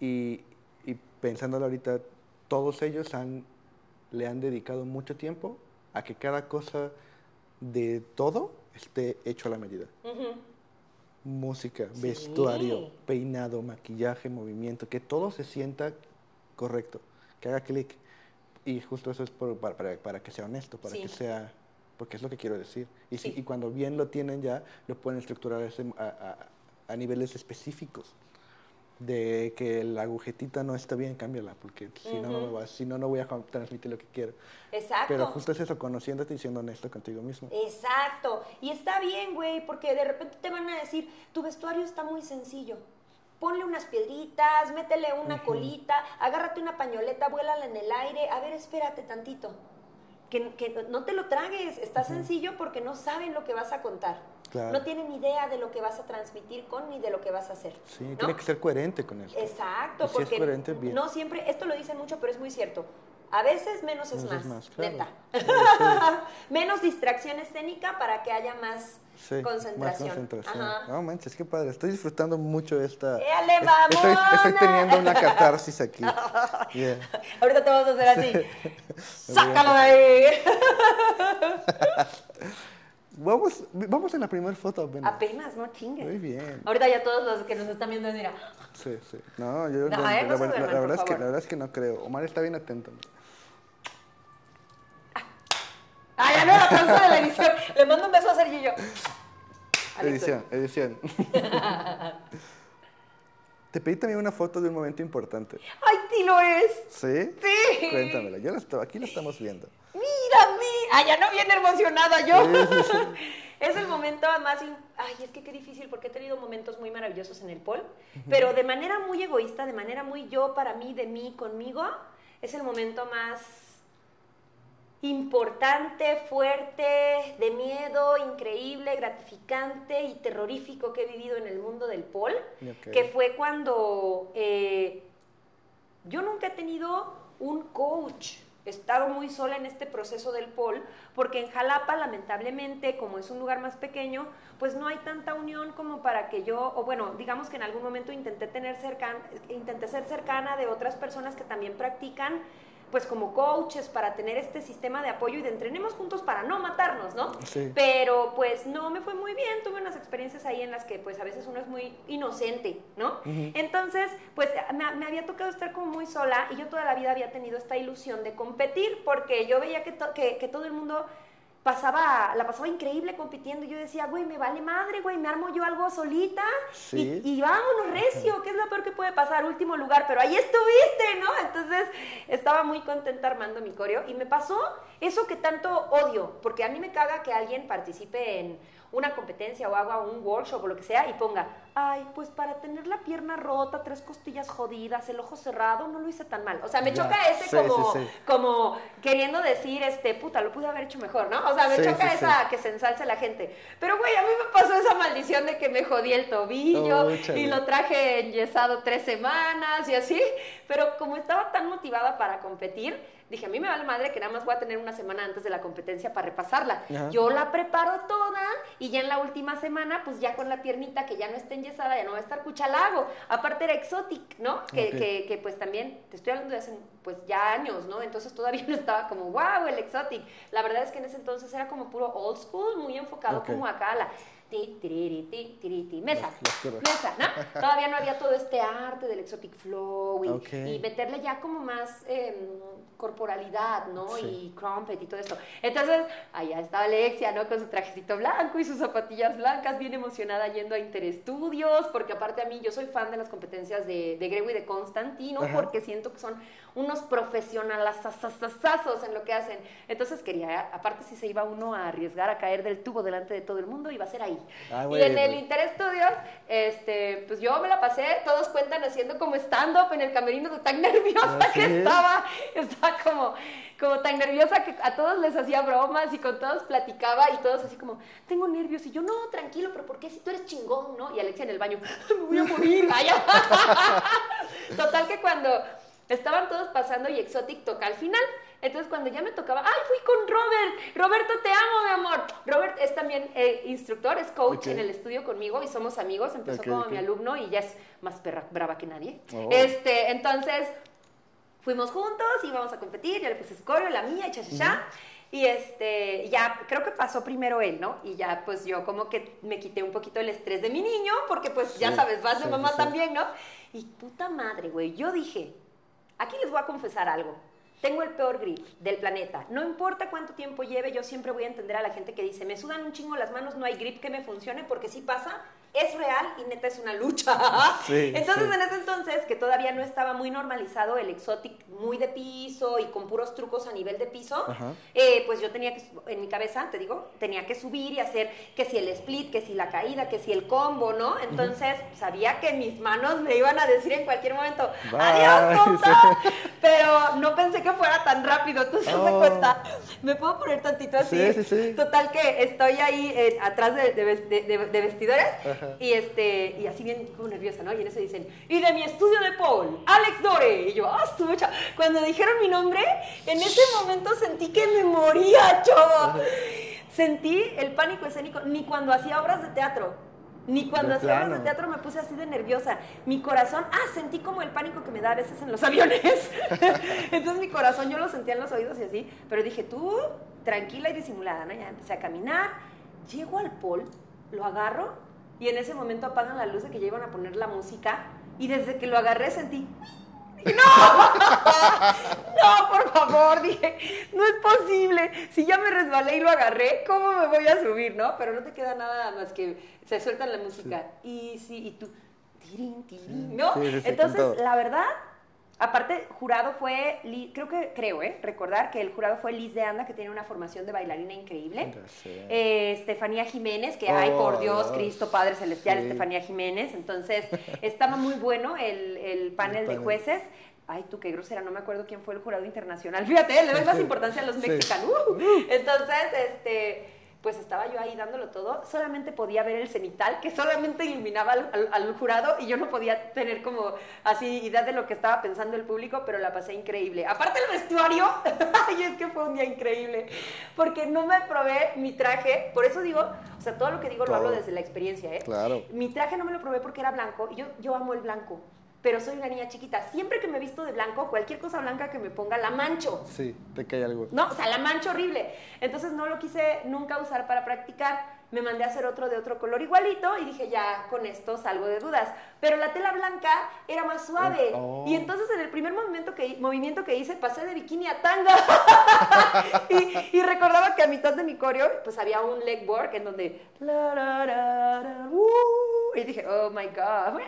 y, y pensándolo ahorita, todos ellos han, le han dedicado mucho tiempo a que cada cosa de todo esté hecho a la medida. Música, vestuario, peinado, maquillaje, movimiento, que todo se sienta correcto, que haga clic. Y justo eso es para, para, que sea honesto, para que sea, porque es lo que quiero decir. Y, y cuando bien lo tienen ya, lo pueden estructurar a, a, niveles específicos de que la agujetita no está bien, cámbiala, porque si no, no, va, si no, no voy a transmitir lo que quiero. Exacto. Pero justo es eso, conociéndote y siendo honesto contigo mismo. Exacto. Y está bien, güey, porque de repente te van a decir, tu vestuario está muy sencillo ponle unas piedritas, métele una colita, agárrate una pañoleta, vuélala en el aire, a ver, espérate tantito. Que, que no te lo tragues, está sencillo porque no saben lo que vas a contar. Claro. no tiene ni idea de lo que vas a transmitir con ni de lo que vas a hacer. Sí, ¿no? tiene que ser coherente con él. Exacto, si es porque coherente, bien. no siempre, esto lo dicen mucho, pero es muy cierto. A veces menos es Menos es más, más, claro. neta. Sí, sí. [LAUGHS] menos distracción escénica para que haya más Sí, concentración. Más concentración. Ajá. No manches, qué padre. Estoy disfrutando mucho esta. ¡Éale, es- estoy, estoy teniendo una catarsis aquí. [LAUGHS] Yeah. Ahorita te vamos a hacer así. [LAUGHS] ¡Sácalo de ahí! [LAUGHS] Vamos, vamos en la primera foto apenas. Apenas, no chingues. Muy bien. Ahorita ya todos los que nos están viendo dirán, Sí, sí. No, yo No, la, la- la- verdad es que, la verdad es que no creo. Omar está bien atento. ¡Ay, ya no! La pausa de la edición. Le mando un beso a Sergio y yo. Edición, edición. Te pedí también una foto de un momento importante. ¡Ay, sí lo es! ¿Sí? ¡Sí! Cuéntamela. Yo la aquí la estamos viendo. ¡Mírame! ¡Ay, ya no viene emocionada yo! Sí, sí, sí. [LAUGHS] Es el momento más... in- Ay, es que qué difícil, porque he tenido momentos muy maravillosos en el pol, pero de manera muy egoísta, de manera muy yo, para mí, de mí, conmigo, es el momento más importante, fuerte, de miedo, increíble, gratificante y terrorífico que he vivido en el mundo del pol, que fue cuando eh, yo nunca he tenido un coach. He estado muy sola en este proceso del pol, porque en Jalapa, lamentablemente, como es un lugar más pequeño, pues no hay tanta unión como para que yo, o bueno, digamos que en algún momento intenté tener cercan, intenté ser cercana de otras personas que también practican, pues como coaches para tener este sistema de apoyo y de entrenemos juntos para no matarnos, ¿no? Sí. Pero pues no me fue muy bien, tuve unas experiencias ahí en las que pues a veces uno es muy inocente, ¿no? Entonces, pues me, me había tocado estar como muy sola y yo toda la vida había tenido esta ilusión de competir porque yo veía que, to- que, que todo el mundo pasaba, la pasaba increíble compitiendo yo decía, güey, me vale madre, güey, me armo yo algo solita Sí. y, y vámonos recio, que es lo peor que puede pasar, último lugar, pero ahí estuviste, ¿no? Entonces estaba muy contenta armando mi coreo y me pasó eso que tanto odio, porque a mí me caga que alguien participe en una competencia o haga un workshop o lo que sea y ponga, ay, pues para tener la pierna rota, tres costillas jodidas, el ojo cerrado, no lo hice tan mal. O sea, me Ya, choca ese sí, como, sí, sí. como queriendo decir, este, puta, lo pude haber hecho mejor, ¿no? O sea, me choca esa que se ensalce la gente. Pero, güey, a mí me pasó esa maldición de que me jodí el tobillo Oh, y lo traje enyesado tres semanas y así. Pero como estaba tan motivada para competir, dije, a mí me vale madre que nada más voy a tener una semana antes de la competencia para repasarla. Ajá. Yo la preparo toda y ya en la última semana, pues ya con la piernita que ya no está enyesada, ya no va a estar cuchalago. Aparte era exotic, ¿no? Que, que, que, pues también, te estoy hablando de hace pues ya años, ¿no? Entonces todavía [LAUGHS] no estaba como, wow, el exotic. La verdad es que en ese entonces era como puro old school, muy enfocado como acá a la ti, tiriri, ti, tiri, ti, mesa, mesa, ¿no? [LAUGHS] Todavía no había todo este arte del exotic flow y, meterle ya como más em, corporalidad, ¿no? Sí. Y crumpet y todo esto. Entonces, allá estaba Alexia, ¿no? Con su trajecito blanco y sus zapatillas blancas, bien emocionada yendo a Interestudios, porque aparte a mí, yo soy fan de las competencias de, de Grego y de Constantino, Ajá. porque siento que son unos profesionalazazazazos en lo que hacen. Entonces quería, aparte si se iba uno a arriesgar a caer del tubo delante de todo el mundo, iba a ser ahí. Ah, [LAUGHS] y en el Interestudios, este, pues yo me la pasé, todos cuentan haciendo como stand-up en el camerino de tan [LAUGHS] nerviosa que estaba, estaba como, como tan nerviosa que a todos les hacía bromas y con todos platicaba y todos así como, tengo nervios y yo, no, tranquilo, pero ¿por qué si tú eres chingón, no? Y Alexia en el baño, me voy a morir, [LAUGHS] vaya. Total que cuando estaban todos pasando y Exotic toca al final. Entonces cuando ya me tocaba, ay, fui con Robert. Roberto, te amo, mi amor. Robert es también eh, instructor, es coach Ok. en el estudio conmigo y somos amigos. Empezó como ok. mi alumno y ya es más perra, brava que nadie. Oh. Este, entonces fuimos juntos, íbamos a competir, ya le puse su coreo, la mía, y cha, cha, cha. Y este, ya creo que pasó primero él, ¿no? Y ya pues yo como que me quité un poquito el estrés de mi niño, porque pues ya sabes, vas de sí, mamá sí. también, ¿no? Y puta madre, güey, yo dije, aquí les voy a confesar algo. Tengo el peor grip del planeta. No importa cuánto tiempo lleve, yo siempre voy a entender a la gente que dice, me sudan un chingo las manos, no hay grip que me funcione, porque sí pasa es real y neta es una lucha. [LAUGHS] Sí, entonces, sí. en ese entonces, que todavía no estaba muy normalizado el exotic muy de piso y con puros trucos a nivel de piso, eh, pues yo tenía que, en mi cabeza, te digo, tenía que subir y hacer que si el split, que si la caída, que si el combo, ¿no? Entonces, sabía que mis manos me iban a decir en cualquier momento, Bye. adiós, [LAUGHS] tonta. Pero no pensé que fuera tan rápido, ¿tú se Oh. cuenta? ¿Me puedo poner tantito así? Sí, sí, sí. Total que estoy ahí eh, atrás de, de ves- de- de- de vestidores Ajá. y este y así bien como nerviosa, ¿no? Y en eso dicen, y de mi estudio de Paul, Alex Dore. Y yo, ah, estuvo cha-". Cuando dijeron mi nombre, en ese momento sentí que me moría, chavo. Sentí el pánico escénico, ni cuando hacía obras de teatro. Ni cuando hacía obras de teatro me puse así de nerviosa. Mi corazón, ah, sentí como el pánico que me da a veces en los aviones. [LAUGHS] Entonces mi corazón yo lo sentía en los oídos y así. Pero dije, tú, tranquila y disimulada, ¿no? Ya empecé a caminar. Llego al pol, lo agarro y en ese momento apagan la luz de que ya iban a poner la música. Y desde que lo agarré sentí, [LAUGHS] no, por favor, dije, no es posible. Si ya me resbalé y lo agarré, ¿cómo me voy a subir, no? Pero no te queda nada más que se suelta la música. Y sí, y tú, tirín, tirín, ¿no? Sí, sí, sí, con Entonces, la verdad, aparte, jurado fue, creo que, creo, ¿eh? Recordar que el jurado fue Liz de Anda, que tiene una formación de bailarina increíble. Eh, Estefanía Jiménez, que, Oh, ay, por Dios, Dios. Cristo Padre Celestial, Sí. Estefanía Jiménez. Entonces, estaba muy bueno el, el panel de panel. jueces. Ay, tú qué grosera, no me acuerdo quién fue el jurado internacional. [LAUGHS] Fíjate, le doy más [LAUGHS] importancia a los Sí. mexicanos. Uh. Entonces, este, pues estaba yo ahí dándolo todo. Solamente podía ver el cenital, que solamente iluminaba al, al- al jurado y yo no podía tener como así idea de lo que estaba pensando el público, pero la pasé increíble. Aparte el vestuario, [LAUGHS] ay, es que fue un día increíble, porque no me probé mi traje, por eso digo, o sea, todo lo que digo lo hablo desde la experiencia, ¿eh? Claro. Mi traje no me lo probé porque era blanco y yo, yo amo el blanco. Pero soy una niña chiquita. Siempre que me visto de blanco, cualquier cosa blanca que me ponga, la mancho. Sí, te cae algo. No, o sea, la mancho horrible. Entonces no lo quise nunca usar para practicar. Me mandé a hacer otro de otro color igualito y dije, ya con esto salgo de dudas. Pero la tela blanca era más suave. Oh. Y entonces en el primer movimiento que, movimiento que hice, pasé de bikini a tanga. [LAUGHS] y, y recordaba que a mitad de mi coreo, pues había un leg work en donde... la, uh, y dije, oh my God.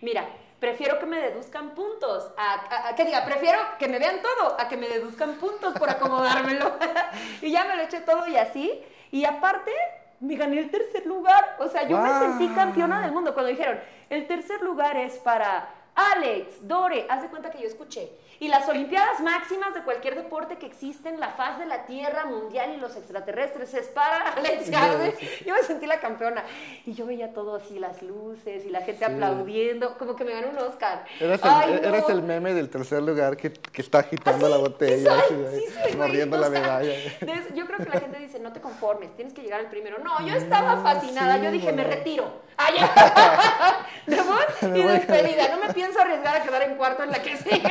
Mira, prefiero que me deduzcan puntos. A, a- a- que diga, prefiero que me vean todo a que me deduzcan puntos por acomodármelo. [LAUGHS] y ya me lo eché todo y así. Y aparte, me gané el tercer lugar. O sea, yo me sentí campeona del mundo. Cuando dijeron, el tercer lugar es para Alex, Dore, haz de cuenta que yo escuché. Y las Olimpiadas máximas de cualquier deporte que existe en la faz de la Tierra mundial y los extraterrestres es para [LAUGHS] Alex Garde. Yo me sentí la campeona. Y yo veía todo así, las luces y la gente Sí. aplaudiendo, como que me ganó un Oscar. Eras el, Ay, no. eras el meme del tercer lugar que, que está agitando Ah, la sí, botella, sí mordiendo la medalla. yo creo que la gente dice, no te conformes, tienes que llegar al primero. No, yo estaba fascinada, yo dije, me retiro. Ah, [LAUGHS] [LAUGHS] Me y despedida. No me pienso arriesgar a quedar en cuarto en la que sigue.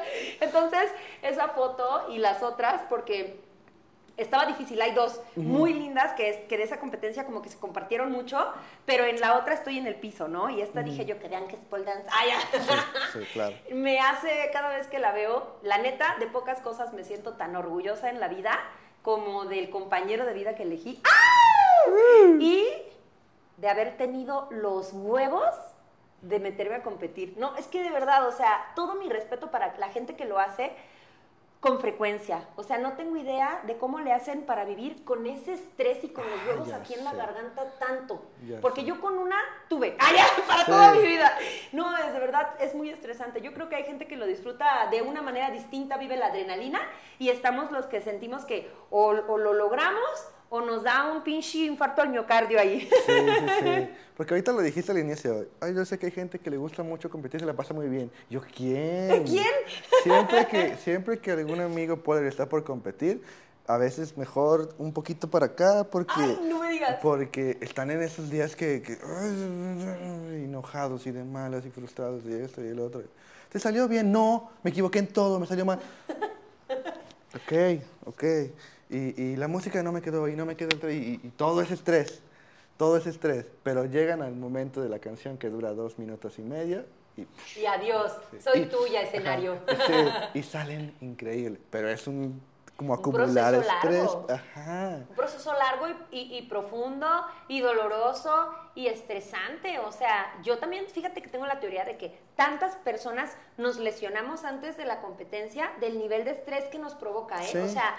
[LAUGHS] Entonces, esa foto y las otras, porque estaba difícil. Hay dos muy lindas que, es, que de esa competencia como que se compartieron mucho, pero en la otra estoy en el piso, ¿no? Y esta dije yo que vean que es pole dance. [LAUGHS] Ah, ya. Sí, claro. [LAUGHS] Me hace cada vez que la veo, la neta, de pocas cosas me siento tan orgullosa en la vida como del compañero de vida que elegí. ¡Ah! Y de haber tenido los huevos de meterme a competir. No, es que de verdad, o sea, todo mi respeto para la gente que lo hace con frecuencia. O sea, no tengo idea de cómo le hacen para vivir con ese estrés y con los Ah, huevos aquí en la garganta tanto. Ya Porque sé. yo con una tuve. [LAUGHS] ¡Ah, ya! Para Sí. toda mi vida. No, es de verdad, es muy estresante. Yo creo que hay gente que lo disfruta de una manera distinta, vive la adrenalina, y estamos los que sentimos que o, o lo logramos o nos da un pinche infarto al miocardio ahí. Sí, sí, sí. Porque ahorita lo dijiste al inicio. Ay, yo sé que hay gente que le gusta mucho competir se la pasa muy bien. Yo, ¿quién? ¿Quién? Siempre que, siempre que algún amigo puede estar por competir, a veces mejor un poquito para acá porque... Ay, no me digas. Porque están en esos días que, que, ay, enojados y de malas y frustrados y esto y el otro. ¿Te salió bien? No, me equivoqué en todo, me salió mal. ok, ok. Y, y la música no me quedó y no me quedó y, y todo es estrés, todo es estrés. Pero llegan al momento de la canción que dura dos minutos y medio y, Y adiós, soy y- tuya, escenario. ajá, sí, y salen increíbles. Pero es un como un acumular proceso estrés. largo. Ajá. Un proceso largo y, y- y profundo y doloroso y estresante. O sea, yo también, fíjate que tengo la teoría de que tantas personas nos lesionamos antes de la competencia del nivel de estrés que nos provoca, ¿eh? Sí. O sea,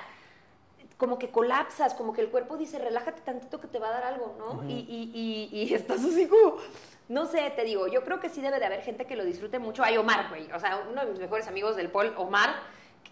como que colapsas, como que el cuerpo dice, relájate tantito que te va a dar algo, ¿no? y, y, y, y estás así como, no sé, te digo, yo creo que sí debe de haber gente que lo disfrute mucho. Hay Omar, güey, o sea, uno de mis mejores amigos del Paul, Omar,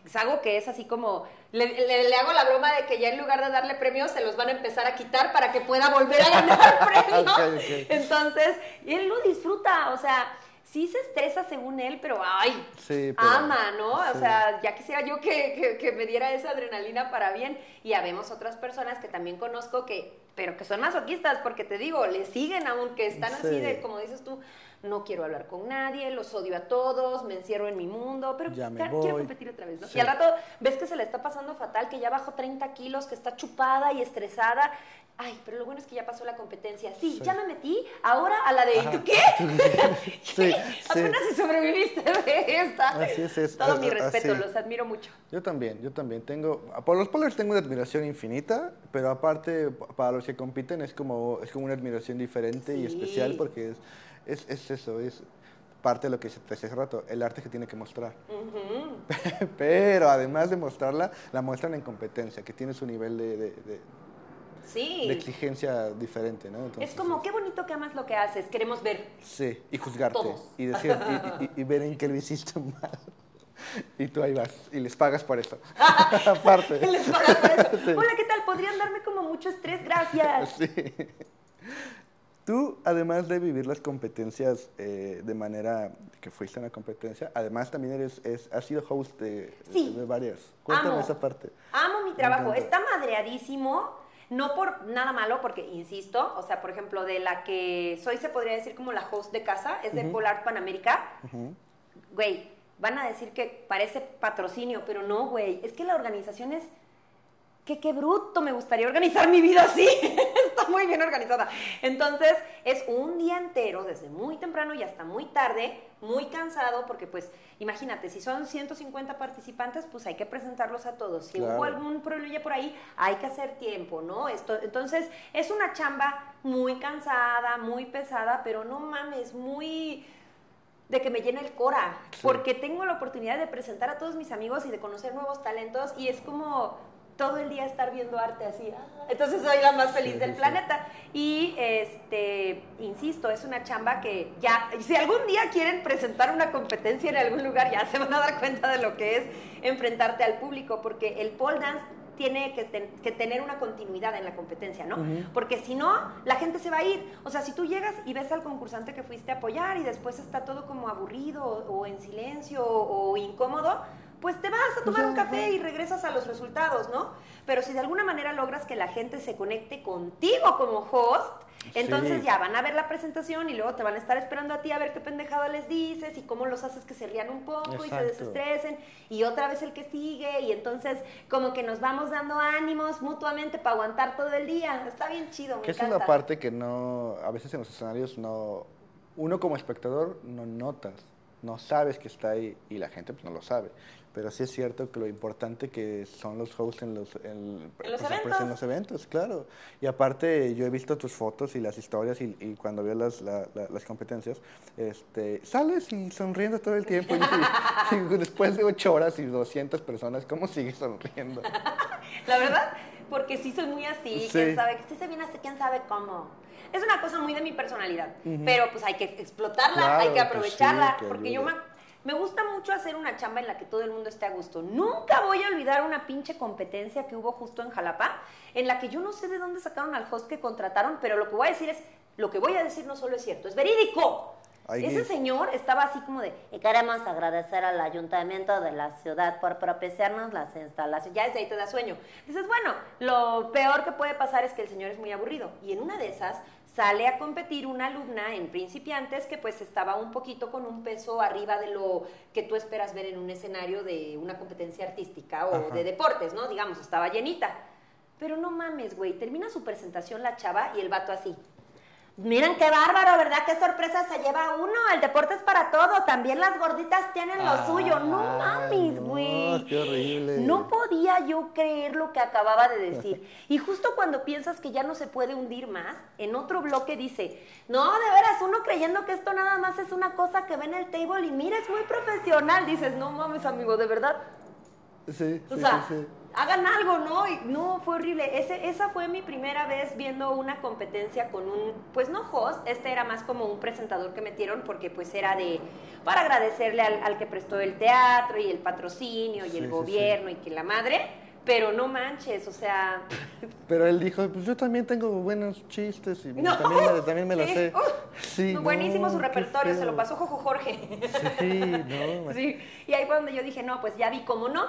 es algo que es así como, le, le- le hago la broma de que ya en lugar de darle premios, se los van a empezar a quitar para que pueda volver a ganar [LAUGHS] premios. Ok, ok. Entonces, él lo disfruta, o sea, sí se estresa según él, pero ay, Sí, pero- ama, ¿no? O sea, ya quisiera yo que, que- que me diera esa adrenalina para bien. Y habemos otras personas que también conozco que, pero que son masoquistas, porque te digo, le siguen aunque están así Sí. de, como dices tú, no quiero hablar con nadie, los odio a todos, me encierro en mi mundo, pero Ya me ca- voy. quiero competir otra vez, ¿no? Sí. Y al rato ves que se le está pasando fatal, que ya bajó 30 kilos, que está chupada y estresada. Ay, pero lo bueno es que ya pasó la competencia. Sí, Sí. ya me metí, ahora a la de, Ajá. ¿tú qué? [LAUGHS] Sí. [LAUGHS] Apenas si sobreviviste de esta. Así es, es, Todo a- mi respeto, así. los admiro mucho. Yo también, yo también tengo, por los polars tengo una admiración infinita, pero aparte pa- para los que compiten es como, es como una admiración diferente y especial porque es, es, es eso, es parte de lo que se te hace rato, el arte que tiene que mostrar. [LAUGHS] Pero además de mostrarla, la muestran en competencia, que tiene su nivel de, de- de- Sí. de exigencia diferente, ¿no? Entonces, es como, qué bonito que amas lo que haces, queremos ver. Sí, y juzgarte. Todos. Y decir, y, y- y ver en qué lo hiciste mal. Y tú ahí vas, y les pagas por eso. [LAUGHS] [LAUGHS] Aparte. Les pagan por eso. Sí. Hola, ¿qué tal? Podrían darme como mucho estrés, gracias. Sí. Tú, además de vivir las competencias eh, de manera que fuiste a una competencia, además también eres, es, has sido host de, Sí. de varias. Cuéntame Amo. esa parte. Amo mi trabajo, está madreadísimo, no por nada malo, porque insisto, o sea, por ejemplo, de la que soy, se podría decir como la host de casa, es de Polar Panamérica. Güey, van a decir que parece patrocinio, pero no, güey, es que la organización es... Que qué bruto, me gustaría organizar mi vida así. [LAUGHS] Está muy bien organizada. Entonces, es un día entero, desde muy temprano y hasta muy tarde, muy cansado, porque pues, imagínate, si son 150 participantes, pues hay que presentarlos a todos. Si Claro. hubo algún problema por ahí, hay que hacer tiempo, ¿no? Esto, entonces, es una chamba muy cansada, muy pesada, pero no mames, muy de que me llena el cora, Sí. porque tengo la oportunidad de presentar a todos mis amigos y de conocer nuevos talentos y es como todo el día estar viendo arte así. ah, Entonces soy la más feliz Sí, del sí, planeta. Y este, insisto, es una chamba que ya, si algún día quieren presentar una competencia en algún lugar, ya se van a dar cuenta de lo que es enfrentarte al público, porque el pole dance tiene que, ten- que tener una continuidad en la competencia, ¿no? Porque si no, la gente se va a ir. O sea, si tú llegas y ves al concursante que fuiste a apoyar y después está todo como aburrido o, o en silencio o, o incómodo, pues te vas a tomar un café y regresas a los resultados, ¿no? Pero si de alguna manera logras que la gente se conecte contigo como host, entonces Sí. ya van a ver la presentación y luego te van a estar esperando a ti a ver qué pendejada les dices y cómo los haces que se rían un poco y se desestresen y otra vez el que sigue y entonces como que nos vamos dando ánimos mutuamente para aguantar todo el día. Está bien chido, me Que es la parte que no, a veces en los escenarios no, uno como espectador no notas, no sabes que está ahí y la gente pues no lo sabe. Pero sí es cierto que lo importante que son los hosts en los, en, En los pues, eventos. en los eventos, claro. Y aparte yo he visto tus fotos y las historias y, y cuando veo las, la- la- las competencias, este, sales y sonriendo todo el tiempo. Y, y después de ocho horas y 200 personas, ¿cómo sigues sonriendo? [LAUGHS] La verdad, porque sí soy muy así, Sí. quién sabe, sí se viene así, quién sabe cómo. Es una cosa muy de mi personalidad, Ujú. pero pues hay que explotarla, Claro, hay que pues aprovecharla, sí, que porque yo me. Me gusta mucho hacer una chamba en la que todo el mundo esté a gusto. Nunca voy a olvidar una pinche competencia que hubo justo en Jalapa, en la que yo no sé de dónde sacaron al host que contrataron, pero lo que voy a decir es, lo que voy a decir no solo es cierto, es verídico. Ay, Ese Gis. señor estaba así como de, y queremos agradecer al ayuntamiento de la ciudad por propiciarnos las instalaciones. Ya desde ahí te da sueño. Dices, bueno, lo peor que puede pasar es que el señor es muy aburrido. Y en una de esas sale a competir una alumna en principiantes que pues estaba un poquito con un peso arriba de lo que tú esperas ver en un escenario de una competencia artística o Ajá. de deportes, ¿no? Digamos, estaba llenita. Pero no mames, güey, termina su presentación la chava y el vato así. Miren qué bárbaro, ¿verdad? Qué sorpresa se lleva uno. El deporte es para todo. También las gorditas tienen lo suyo. No mames, güey. qué horrible. No podía yo creer lo que acababa de decir. Y justo cuando piensas que ya no se puede hundir más, en otro bloque dice, no, de veras, uno creyendo que esto nada más es una cosa que ve en el table y mira, es muy profesional. Dices, no mames, amigo, de verdad. Sí, O sí, sea, sí, sí. hagan algo, ¿no? Y no, fue horrible. Ese, esa fue mi primera vez viendo una competencia con un, pues no host, este era más como un presentador que metieron porque pues era de, para agradecerle al, al que prestó el teatro y el patrocinio y el gobierno y que la madre, pero no manches, o sea, [LAUGHS] Pero él dijo, pues yo también tengo buenos chistes y No. también, me, también me lo [LAUGHS] Sí. sé. Uf, Sí, buenísimo no, su qué repertorio, se lo pasó Jojo Jorge. Sí, no. [LAUGHS] Sí, y ahí fue donde yo dije, no, pues ya vi cómo no,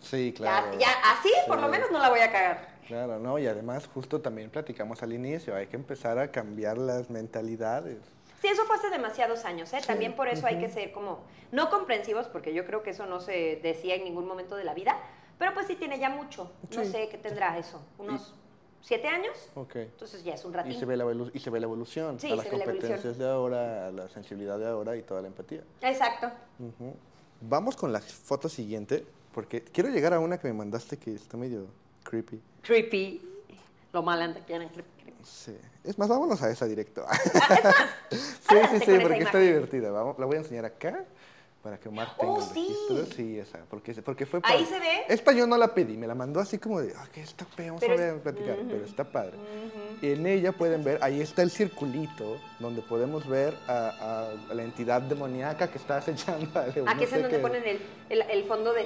Sí, claro. ya así por lo menos no la voy a cagar. Claro, no, y además justo también platicamos al inicio, hay que empezar a cambiar las mentalidades. Sí, eso fue hace demasiados años, ¿eh? También por eso hay que ser como, no comprensivos, porque yo creo que eso no se decía en ningún momento de la vida, pero pues sí tiene ya mucho. No sé qué tendrá eso, unos siete años, Ok. entonces ya es un Y ratito. se ve la, evolu- y se ve la evolución Sí, a las se ve la evolución. competencias de ahora, a la sensibilidad de ahora y toda la empatía. Exacto. Vamos con la foto siguiente, porque quiero llegar a una que me mandaste que está medio creepy. Creepy. Lo malanda que eran creepy. creepy. Sí. Es más, vámonos a esa directo. [LAUGHS] Sí, sí, sí, porque está divertida. Vamos, la voy a enseñar acá para que Omar oh, tenga oh, los sí. Sí, esa, porque, porque fue Ahí se ve. Esta yo no la pedí, me la mandó así como de, ah, que está pe, vamos pero, a platicar, pero está padre. En ella pueden ver, ahí está el circulito donde podemos ver a, la entidad demoníaca que está [LAUGHS] acechando a León. Aquí ah, no es en donde ponen el, el, fondo de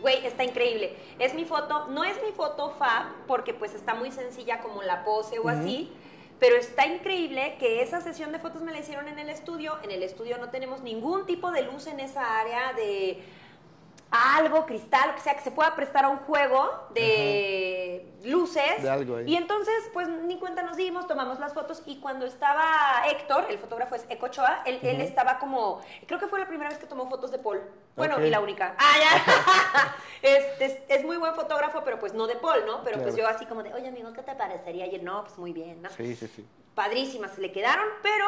Güey, sí. está increíble. Es mi foto, no es mi foto fab, porque pues está muy sencilla como la pose o así pero está increíble que esa sesión de fotos me la hicieron en el estudio. En el estudio no tenemos ningún tipo de luz en esa área de algo, cristal, que sea que se pueda prestar a un juego de luces. De algo ahí. Y entonces, pues ni cuenta nos dimos, tomamos las fotos y cuando estaba Héctor, el fotógrafo es Eco Ochoa, él, él estaba como, creo que fue la primera vez que tomó fotos de Paul. Bueno, y la única. Ah, ya. [LAUGHS] Este, es, es muy buen fotógrafo, pero pues no de Paul, ¿no? Pero pues yo así como de, oye amigo, ¿qué te parecería? Y él, no, pues muy bien, ¿no? Sí, sí, sí. padrísimas se le quedaron, pero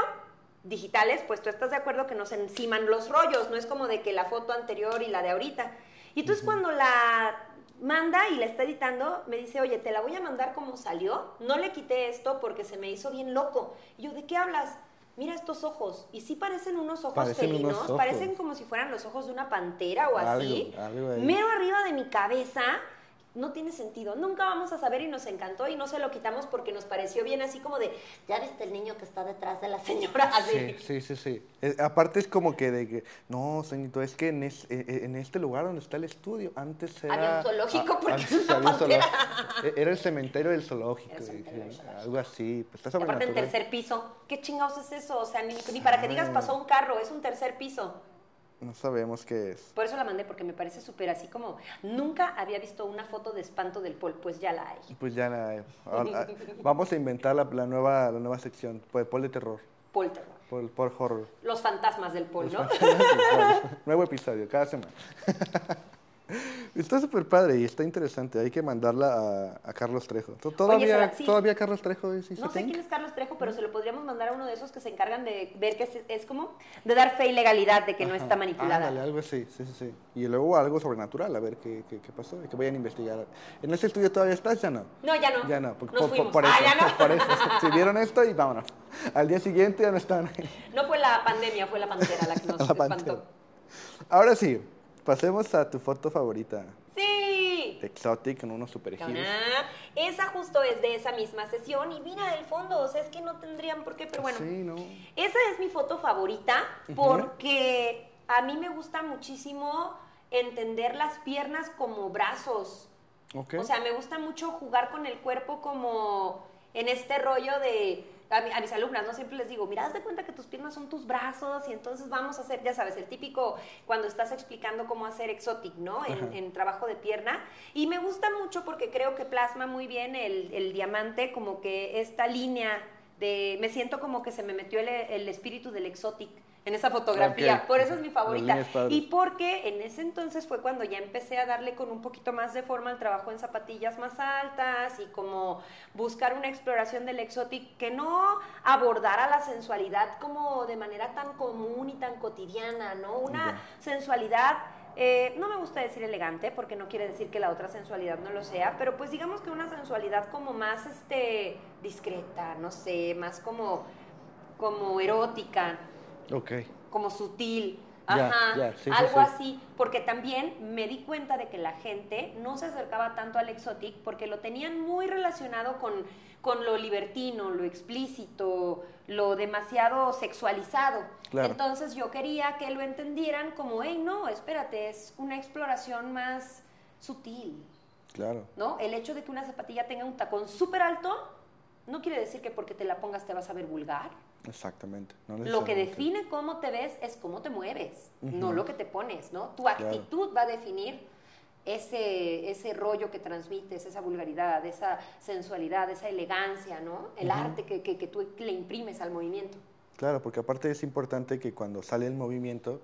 digitales, pues tú estás de acuerdo que no se enciman los rollos, no es como de que la foto anterior y la de ahorita. Y entonces cuando la manda y la está editando, me dice, oye, te la voy a mandar como salió, no le quité esto porque se me hizo bien loco. Y yo, ¿de qué hablas? Mira estos ojos, y sí parecen unos ojos Parecen unos felinos, ojos. parecen como si fueran los ojos de una pantera o así. Algo. Mero arriba de mi cabeza, no tiene sentido. Nunca vamos a saber y nos encantó y no se lo quitamos porque nos pareció bien así como de, ya viste el niño que está detrás de la señora. Así. Sí, sí, sí, sí. Eh, aparte es como que de que, no, señorito, es que en, es- eh, eh, en este lugar donde está el estudio, antes era... Había un zoológico porque una zoológico. Eh, Era el cementerio del zoológico. Era el cementerio del zoológico. Algo así. Pues está aparte en tercer piso. ¿Qué chingados es eso? O sea, ni, ni para que digas pasó un carro, es un tercer piso. No sabemos qué es. Por eso la mandé, porque me parece súper así como, nunca había visto una foto de espanto del Paul, pues ya la hay. Pues ya nada. ahora- [LAUGHS] vamos a inventar la, la nueva, la nueva sección. Pues Paul de terror. Paul Terror. Paul, Paul horror. Los fantasmas del Paul, ¿no? [LAUGHS] Nuevo episodio, cada semana. [LAUGHS] [LAUGHS] Está súper padre y está interesante. Hay que mandarla a, a Carlos Trejo. ¿Tó- ¿Todavía, sí. ¿Todavía Carlos Trejo es No sé quién es Carlos Trejo, pero se lo podríamos mandar a uno de esos que se encargan de ver que es, es como de dar fe y legalidad de que no está manipulada. Algo así, sí, sí, sí. Y luego algo sobrenatural, a ver qué, qué, qué pasó y que vayan a investigar. ¿En ese estudio todavía estás? Ya no. No, ya no. Ya no, porque Nos por, por- fuimos. por eso, ah, ya no. [LAUGHS] por eso. Si vieron esto y vámonos. Al día siguiente ya no estaban ahí. No fue la pandemia, fue la pantera la que [LAUGHS] nos La espantó. Ahora sí, pasemos a tu foto favorita. Sí. De Exotic con unos super Esa justo es de esa misma sesión y mira el fondo, o sea, es que no tendrían por qué, pero bueno. Sí, ¿no? Esa es mi foto favorita porque a mí me gusta muchísimo entender las piernas como brazos. Ok. O sea, me gusta mucho jugar con el cuerpo como en este rollo de... A, mi- a mis alumnas, ¿no? Siempre les digo, mira, haz de cuenta que tus piernas son tus brazos y entonces vamos a hacer, ya sabes, el típico cuando estás explicando cómo hacer exotic, ¿no? En, en trabajo de pierna. Y me gusta mucho porque creo que plasma muy bien el, el diamante, como que esta línea de... Me siento como que se me metió el, el espíritu del exotic en esa fotografía. Por eso es mi favorita. Y porque en ese entonces fue cuando ya empecé a darle con un poquito más de forma al trabajo en zapatillas más altas y como buscar una exploración del exotic que no abordara la sensualidad como de manera tan común y tan cotidiana, ¿no? Una sensualidad eh, no me gusta decir elegante porque no quiere decir que la otra sensualidad no lo sea, pero pues digamos que una sensualidad como más este discreta, no sé, más como como erótica, Ok. como sutil, ajá, sí, algo sí. así, porque también me di cuenta de que la gente no se acercaba tanto al exotic porque lo tenían muy relacionado con, con lo libertino, lo explícito, lo demasiado sexualizado. Claro. Entonces yo quería que lo entendieran como, hey, no, espérate, es una exploración más sutil, Claro. ¿no? El hecho de que una zapatilla tenga un tacón súper alto no quiere decir que porque te la pongas te vas a ver vulgar. Exactamente. no Lo que define cómo te ves es cómo te mueves, no lo que te pones, ¿no? Tu actitud va a definir ese, ese rollo que transmites, esa vulgaridad, esa sensualidad, esa elegancia, ¿no? El arte que, que- que tú le imprimes al movimiento. Claro, porque aparte es importante que cuando sale el movimiento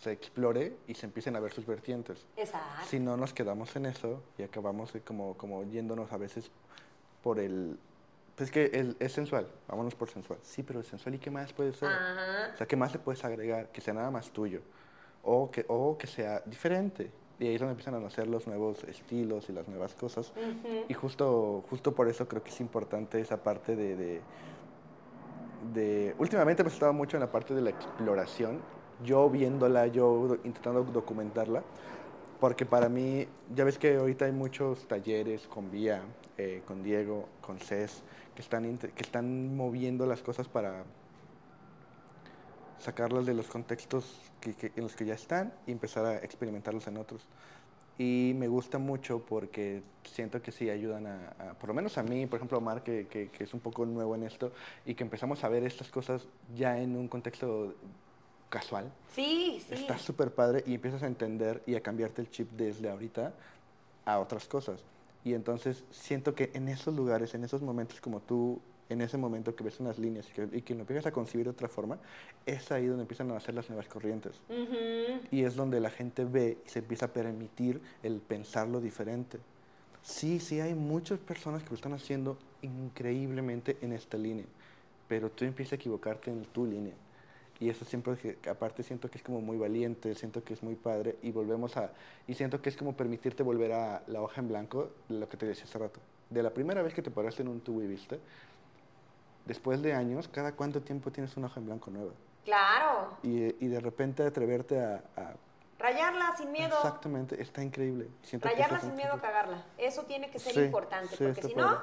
se explore y se empiecen a ver sus vertientes. Exacto. Si no nos quedamos en eso y acabamos como, como yéndonos a veces por el... Pues que el- es sensual, vámonos por sensual. Sí, pero sensual ¿y qué más puede ser? Ajá. O sea, ¿qué más le puedes agregar? Que sea nada más tuyo. O que, o que sea diferente. Y ahí es donde empiezan a nacer los nuevos estilos y las nuevas cosas. Y justo, justo por eso creo que es importante esa parte de, de, de- Últimamente hemos estado mucho en la parte de la exploración, yo viéndola, yo do- intentando documentarla, porque para mí, ya ves que ahorita hay muchos talleres con Vía, eh, con Diego, con Cés, que están, que están moviendo las cosas para sacarlas de los contextos que- en los que ya están y empezar a experimentarlos en otros. Y me gusta mucho porque siento que sí ayudan a, a- por lo menos a mí, por ejemplo, a Omar, que, que- que es un poco nuevo en esto, y que empezamos a ver estas cosas ya en un contexto casual. Sí, sí. Está súper padre y empiezas a entender y a cambiarte el chip desde ahorita a otras cosas. Y entonces siento que en esos lugares, en esos momentos como tú, en ese momento que ves unas líneas y que, y que lo empiezas a concebir de otra forma, es ahí donde empiezan a nacer las nuevas corrientes. Y es donde la gente ve y se empieza a permitir el pensarlo diferente. Sí, sí, hay muchas personas que lo están haciendo increíblemente en esta línea, pero tú empiezas a equivocarte en tu línea. Y eso siempre, aparte siento que es como muy valiente, siento que es muy padre y volvemos a, y siento que es como permitirte volver a la hoja en blanco, lo que te decía hace rato. De la primera vez que te paraste en un tubo y viste, después de años, ¿cada cuánto tiempo tienes una hoja en blanco nueva? Claro. Y, y de repente atreverte a, a Rayarla sin miedo. Exactamente, está increíble. Siento Rayarla sin miedo a cagarla. Eso tiene que ser Sí, importante, sí, porque si no,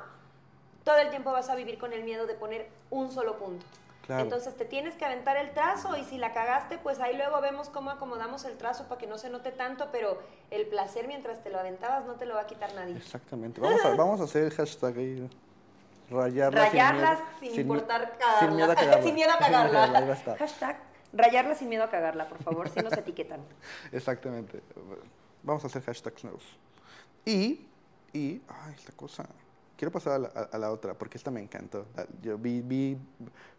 todo el tiempo vas a vivir con el miedo de poner un solo punto. Claro. Entonces te tienes que aventar el trazo y si la cagaste, pues ahí luego vemos cómo acomodamos el trazo para que no se note tanto, pero el placer mientras te lo aventabas no te lo va a quitar nadie. Exactamente. Vamos a, vamos a hacer el hashtag ahí. Rayarlas, Rayarlas sin, importar. [LAUGHS] Sin miedo a cagarla. [LAUGHS] Sin miedo a. Hashtag rayarla sin miedo a cagarla, por favor, si nos etiquetan. [LAUGHS] Exactamente. Vamos a hacer hashtags nuevos. Y, y, ay, esta cosa. Quiero pasar a la, a- la otra, porque esta me encantó. Yo vi, vi,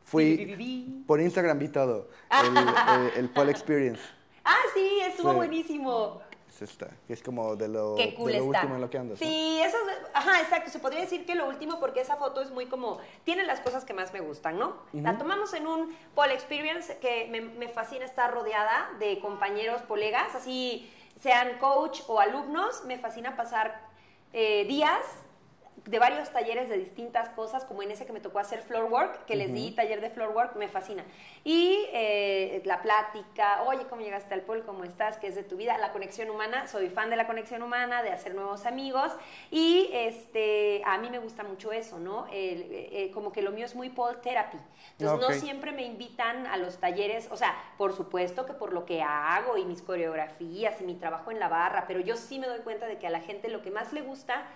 fui, por Instagram vi todo. [LAUGHS] El, eh, el Paul Experience. Ah, sí, estuvo Sí. buenísimo. Es esta, que es como de lo, Qué cool de lo último en lo que andas. ¿no? Sí, eso es, ajá, exacto. Se podría decir que lo último, porque esa foto es muy como, tiene las cosas que más me gustan, ¿no? La tomamos en un Paul Experience que me, me fascina estar rodeada de compañeros, colegas, así sean coach o alumnos. Me fascina pasar eh, días de varios talleres de distintas cosas, como en ese que me tocó hacer floor work, que les di taller de floor work, me fascina. Y eh, la plática, oye, ¿cómo llegaste al pol? ¿Cómo estás? ¿Qué es de tu vida? La conexión humana, soy fan de la conexión humana, de hacer nuevos amigos y este, a mí me gusta mucho eso, ¿no? Eh, eh, como que lo mío es muy pole therapy. Entonces, no siempre me invitan a los talleres, o sea, por supuesto que por lo que hago y mis coreografías y mi trabajo en la barra, pero yo sí me doy cuenta de que a la gente lo que más le gusta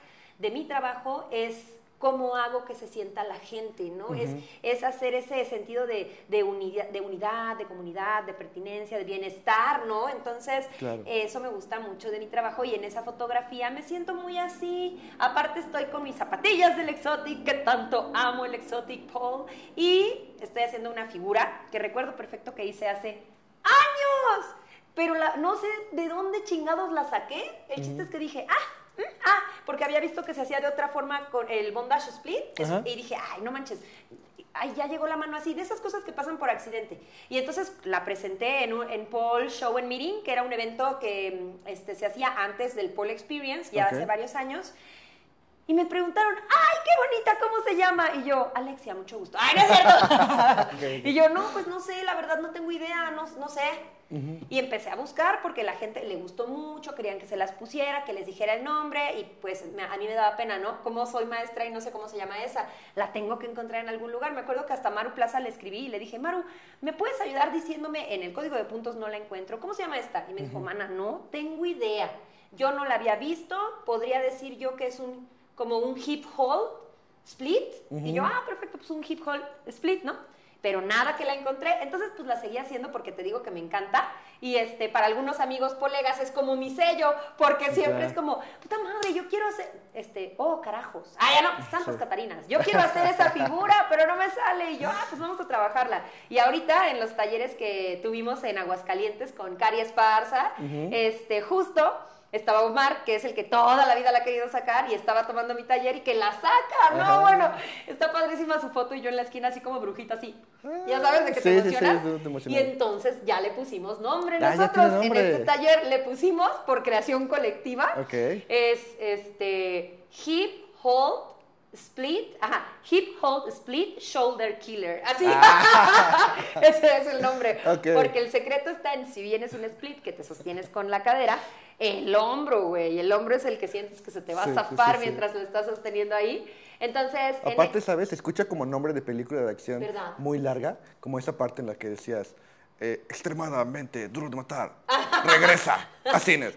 de mi trabajo es cómo hago que se sienta la gente, ¿no? es, es hacer ese sentido de, de, unidad, de unidad, de comunidad, de pertinencia, de bienestar, ¿no? Entonces, eso me gusta mucho de mi trabajo y en esa fotografía me siento muy así. Aparte estoy con mis zapatillas del Exotic, que tanto amo el Exotic Paul, y estoy haciendo una figura que recuerdo perfecto que hice hace años, pero no sé de dónde chingados la saqué. El chiste es que dije, ah, ah, porque había visto que se hacía de otra forma con el bondage split. y dije, ay, no manches. Ay, ya llegó la mano así, de esas cosas que pasan por accidente. Y entonces la presenté en, en Paul Show and Meeting, que era un evento que este, se hacía antes del Paul Experience, ya hace varios años. Y me preguntaron, ¡ay, qué bonita! ¿Cómo se llama? Y yo, Alexia, mucho gusto. [LAUGHS] ¡Ay, no es cierto! [LAUGHS] Y yo, no, pues no sé, la verdad no tengo idea, no, no sé. Y empecé a buscar porque la gente le gustó mucho, querían que se las pusiera, que les dijera el nombre y pues a mí me daba pena, ¿no? Como soy maestra y no sé cómo se llama esa, la tengo que encontrar en algún lugar. Me acuerdo que hasta Maru Plaza le escribí y le dije, Maru, ¿me puedes ayudar diciéndome en el código de puntos no la encuentro? ¿Cómo se llama esta? Y me dijo, mana, no tengo idea. Yo no la había visto, podría decir yo que es un como un hip hop split. Y yo, ah, perfecto, pues un hip hop split, ¿no? Pero nada que la encontré. Entonces, pues la seguí haciendo porque te digo que me encanta. Y este, para algunos amigos colegas es como mi sello, porque siempre es como, puta madre, yo quiero hacer, este, oh, carajos. Ah, ya no, Santas Catarinas. Yo quiero hacer esa figura, [LAUGHS] pero no me sale. Y yo, ah, pues vamos a trabajarla. Y ahorita en los talleres que tuvimos en Aguascalientes con Cari Esparza, este, justo estaba Omar, que es el que toda la vida la ha querido sacar, y estaba tomando mi taller y que la saca, ¿no? Bueno, está padrísima su foto y yo en la esquina así como brujita, así. Ya sabes de qué te, emociona? Y entonces ya le pusimos nombre ah, nosotros. En este taller le pusimos por creación colectiva. Es este Hip Hold Split, ajá, Hip Hold Split Shoulder Killer. Así, ah. [LAUGHS] ese es el nombre. Porque el secreto está en si vienes un split que te sostienes con la cadera, el hombro, güey. El hombro es el que sientes que se te va a zafar mientras lo estás sosteniendo ahí. Entonces. Aparte, ¿sabes? Se escucha como nombre de película de acción muy larga, como esa parte en la que decías. Eh, extremadamente duro de matar. Regresa a cines.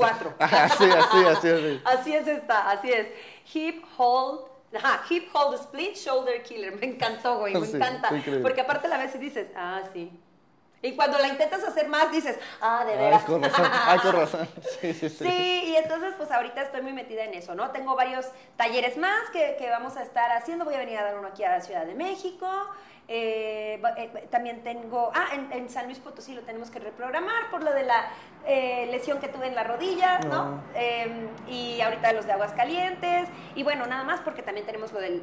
Cuatro. [LAUGHS] Así, así, así, así. Así es esta, así es. Hip hold. Ajá, hip hold split shoulder killer. Me encantó, güey, me encanta. Porque aparte la vez y dices, ah, sí, y cuando la intentas hacer más, dices, ah, de veras. Ay, con razón. Ay, con razón. [LAUGHS] Sí, sí, sí. Sí, y entonces, pues ahorita estoy muy metida en eso, ¿no? Tengo varios talleres más que, que vamos a estar haciendo. Voy a venir a dar uno aquí a la Ciudad de México. Eh, eh, también tengo, ah, en, San Luis Potosí lo tenemos que reprogramar por lo de la eh, lesión que tuve en la rodilla, ¿no? Em, y ahorita los de aguas calientes. Y bueno, nada más porque también tenemos lo del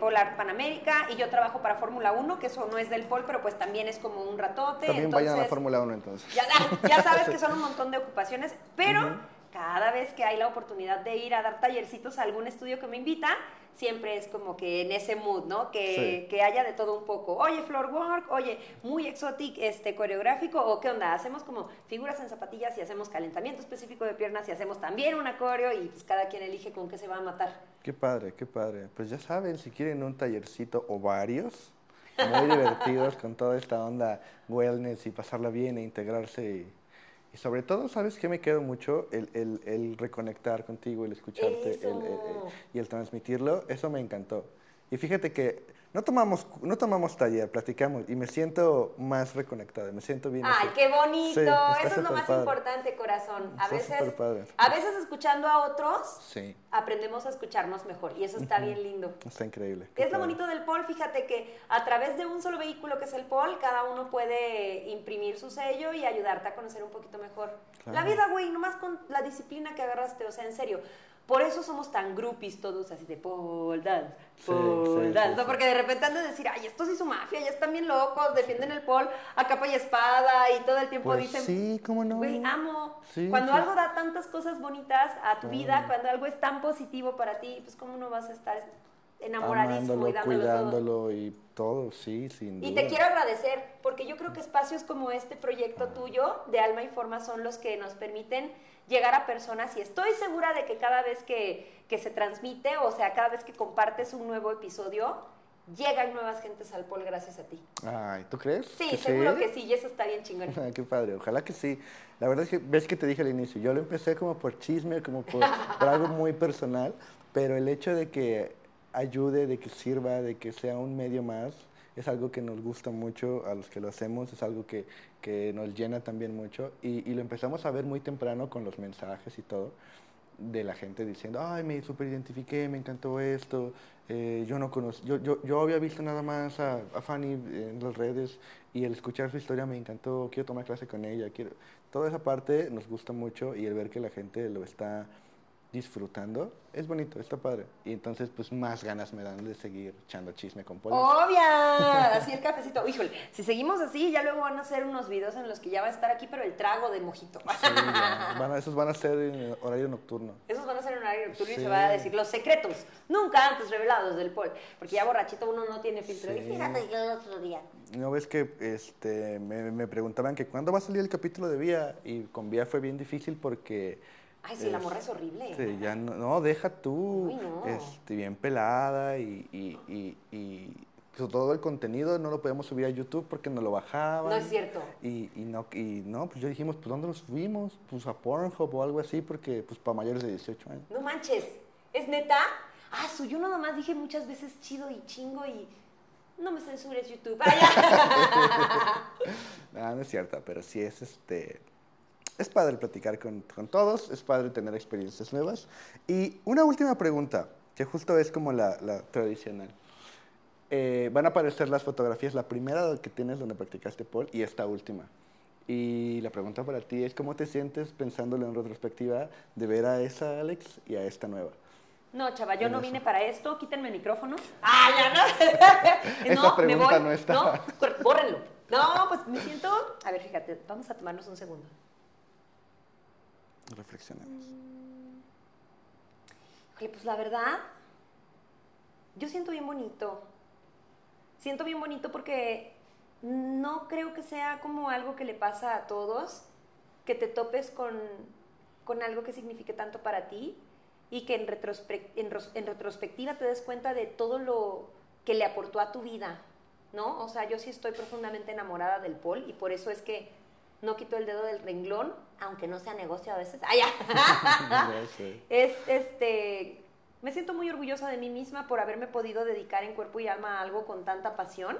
Polar Panamérica y yo trabajo para Fórmula 1, que eso no es del Pol, pero pues también es como un ratote. También vayan a la Fórmula 1 entonces. Ya, ya, sabes que [LAUGHS] son un montón de ocupaciones, pero cada vez que hay la oportunidad de ir a dar tallercitos a algún estudio que me invita, siempre es como que en ese mood, ¿no? Que, que haya de todo un poco. Oye, floor work, oye, muy exotic, este, coreográfico, o qué onda, hacemos como figuras en zapatillas y hacemos calentamiento específico de piernas y hacemos también una coreo y pues cada quien elige con qué se va a matar. Qué padre, qué padre. Pues ya saben, si quieren un tallercito o varios, muy [LAUGHS] divertidos con toda esta onda wellness y pasarla bien e integrarse y y sobre todo, ¿sabes qué me quedo mucho? El, el, el reconectar contigo, el escucharte y el transmitirlo. Eso me encantó. Y fíjate que no tomamos, no tomamos taller, platicamos y me siento más reconectada, me siento bien. Ay, qué bonito, eso es lo más importante, corazón. A veces, a veces escuchando a otros, aprendemos a escucharnos mejor y eso está bien lindo. Está increíble. Es lo bonito del POL, fíjate que a través de un solo vehículo que es el POL, cada uno puede imprimir su sello y ayudarte a conocer un poquito mejor la vida, güey, nomás con la disciplina que agarraste, o sea, en serio. Por eso somos tan groupies todos así de pole dance, pole dance. Porque de repente han de decir, ay, estos sí su mafia, ya están bien locos, defienden el pole a capa y espada y todo el tiempo pues dicen, sí, cómo no. Güey, amo. cuando algo da tantas cosas bonitas a tu vida, cuando algo es tan positivo para ti, pues cómo no vas a estar enamoradísimo y dándolo cuidándolo y todo, sí, sin duda. Y te quiero agradecer, porque yo creo que espacios como este proyecto tuyo de Alma y Forma son los que nos permiten llegar a personas y estoy segura de que cada vez que, se transmite, o sea, cada vez que compartes un nuevo episodio, llegan nuevas gentes al pol gracias a ti. Ay, ¿tú crees? Sí, seguro que sí, y eso está bien chingón. [LAUGHS] Qué padre, ojalá que sí. La verdad es que ves que te dije al inicio, yo lo empecé como por chisme, como por, [LAUGHS] por algo muy personal, pero el hecho de que ayude, de que sirva, de que sea un medio más, es algo que nos gusta mucho a los que lo hacemos, es algo que, que nos llena también mucho y, lo empezamos a ver muy temprano con los mensajes y todo de la gente diciendo, ay, me super identifiqué, me encantó esto, eh, yo no conozco, yo, yo, yo, había visto nada más a, a, Fanny en las redes y el escuchar su historia me encantó, quiero tomar clase con ella, quiero... Toda esa parte nos gusta mucho y el ver que la gente lo está disfrutando, es bonito, está padre. Y entonces, pues más ganas me dan de seguir echando chisme con Paul. Obvia, así el cafecito. Híjole, si seguimos así, ya luego van a hacer unos videos en los que ya va a estar aquí, pero el trago de mojito. Sí, van a, esos van a ser en horario nocturno. Esos van a ser en horario nocturno sí. y se va a decir los secretos nunca antes revelados del Paul. Porque ya borrachito uno no tiene filtro. Sí. Y fíjate yo el otro día. No ves que este, me, me preguntaban que cuándo va a salir el capítulo de Vía y con Vía fue bien difícil porque Ay, sí, la morra es horrible. Este, ya no, no, deja tú. Uy, no. Este, bien pelada y, y, y, y, todo el contenido no lo podemos subir a YouTube porque no lo bajaban. No es cierto. Y, y, no, y no, pues yo dijimos, pues ¿dónde lo subimos? Pues a Pornhub o algo así porque pues para mayores de 18 años. No manches, ¿es neta? Ah, su, yo nada más dije muchas veces chido y chingo y... No me censures YouTube. [LAUGHS] [LAUGHS] no, no es cierto, pero sí es este es padre platicar con, con, todos, es padre tener experiencias nuevas. Y una última pregunta, que justo es como la, la tradicional. Eh, van a aparecer las fotografías, la primera que tienes donde practicaste Paul y esta última. Y la pregunta para ti es, ¿cómo te sientes pensándolo en retrospectiva de ver a esa Alex y a esta nueva? No, chava, yo no vine para esto. Quítenme el micrófono. [LAUGHS] ¡Ah, ya no! [LAUGHS] Esa no, pregunta me voy. no está. No, bórrenlo. No, pues me siento... A ver, fíjate, vamos a tomarnos un segundo. Reflexionemos. Oye, pues la verdad, yo siento bien bonito. Siento bien bonito porque no creo que sea como algo que le pasa a todos, que te topes con, con algo que signifique tanto para ti y que en, en retrospectiva te des cuenta de todo lo que le aportó a tu vida, ¿no? O sea, yo sí estoy profundamente enamorada del Paul y por eso es que no quito el dedo del renglón, aunque no sea negocio a veces. ¡Ay, ya! [LAUGHS] es, este, me siento muy orgullosa de mí misma por haberme podido dedicar en cuerpo y alma a algo con tanta pasión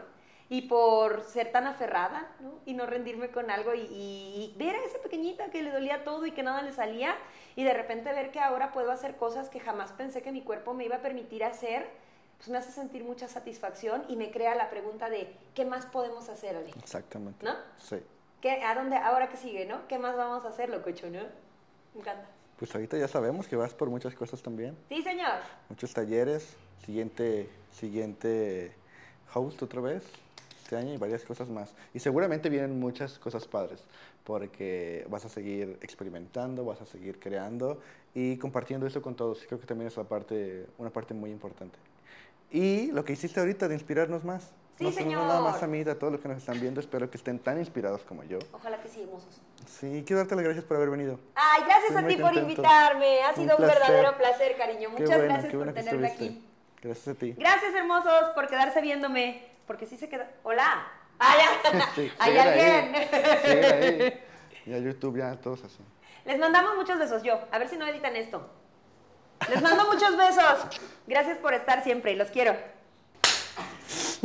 y por ser tan aferrada ¿no? y no rendirme con algo y, y, ver a esa pequeñita que le dolía todo y que nada le salía y de repente ver que ahora puedo hacer cosas que jamás pensé que mi cuerpo me iba a permitir hacer, pues me hace sentir mucha satisfacción y me crea la pregunta de ¿qué más podemos hacer, Ale? Exactamente. ¿No? Sí. ¿Qué, ¿A dónde, ahora que sigue, no? ¿Qué más vamos a hacer, lococho, no? Me encanta. Pues ahorita ya sabemos que vas por muchas cosas también. Sí, señor. Muchos talleres, siguiente, siguiente host otra vez este año y varias cosas más. Y seguramente vienen muchas cosas padres, porque vas a seguir experimentando, vas a seguir creando y compartiendo eso con todos. Creo que también es una parte, una parte muy importante. Y lo que hiciste ahorita de inspirarnos más. Sí, no, señor. Nada más a mí, a todos los que nos están viendo, espero que estén tan inspirados como yo. Ojalá que sí, hermosos. Sí, quiero darte las gracias por haber venido. Ay, gracias Estoy a ti por invitarme. Ha sido un, verdadero placer, cariño. Muchas bueno, gracias por tenerme aquí. Gracias a ti. Gracias, hermosos, por quedarse viéndome. Porque sí se queda. ¡Hola! ¡Ay, [LAUGHS] Sí, ¿Hay alguien? ahí. [LAUGHS] Ya YouTube, ya todos así. Les mandamos muchos besos yo. A ver si no editan esto. Les mando muchos besos. Gracias por estar siempre. Los quiero.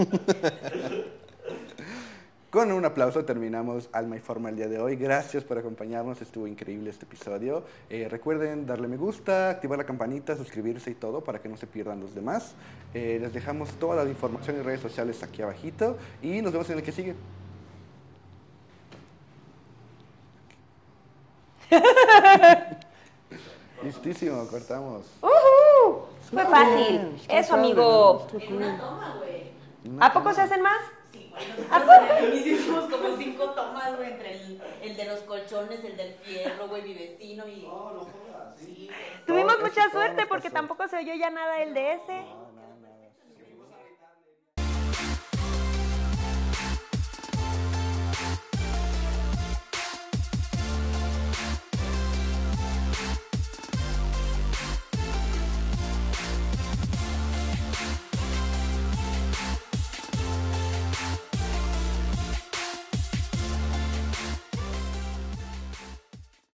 [LAUGHS] Con un aplauso terminamos Alma y Forma el día de hoy. Gracias por acompañarnos, estuvo increíble este episodio. Eh, recuerden darle me gusta, activar la campanita, suscribirse y todo para que no se pierdan los demás. Eh, les dejamos toda la información y redes sociales aquí abajito y nos vemos en el que sigue. [LAUGHS] Listísimo, cortamos. ¡Uhú! Fue fácil. Eso, amigo. una toma, güey. ¿A poco toma. se hacen más? Sí, güey. ¿A Nosotros hicimos como cinco tomas, güey, entre el, el de los colchones, el del fierro, güey, mi vecino y... No, no jodas, sí. Tuvimos mucha suerte porque pasó. tampoco se oyó ya nada el de ese.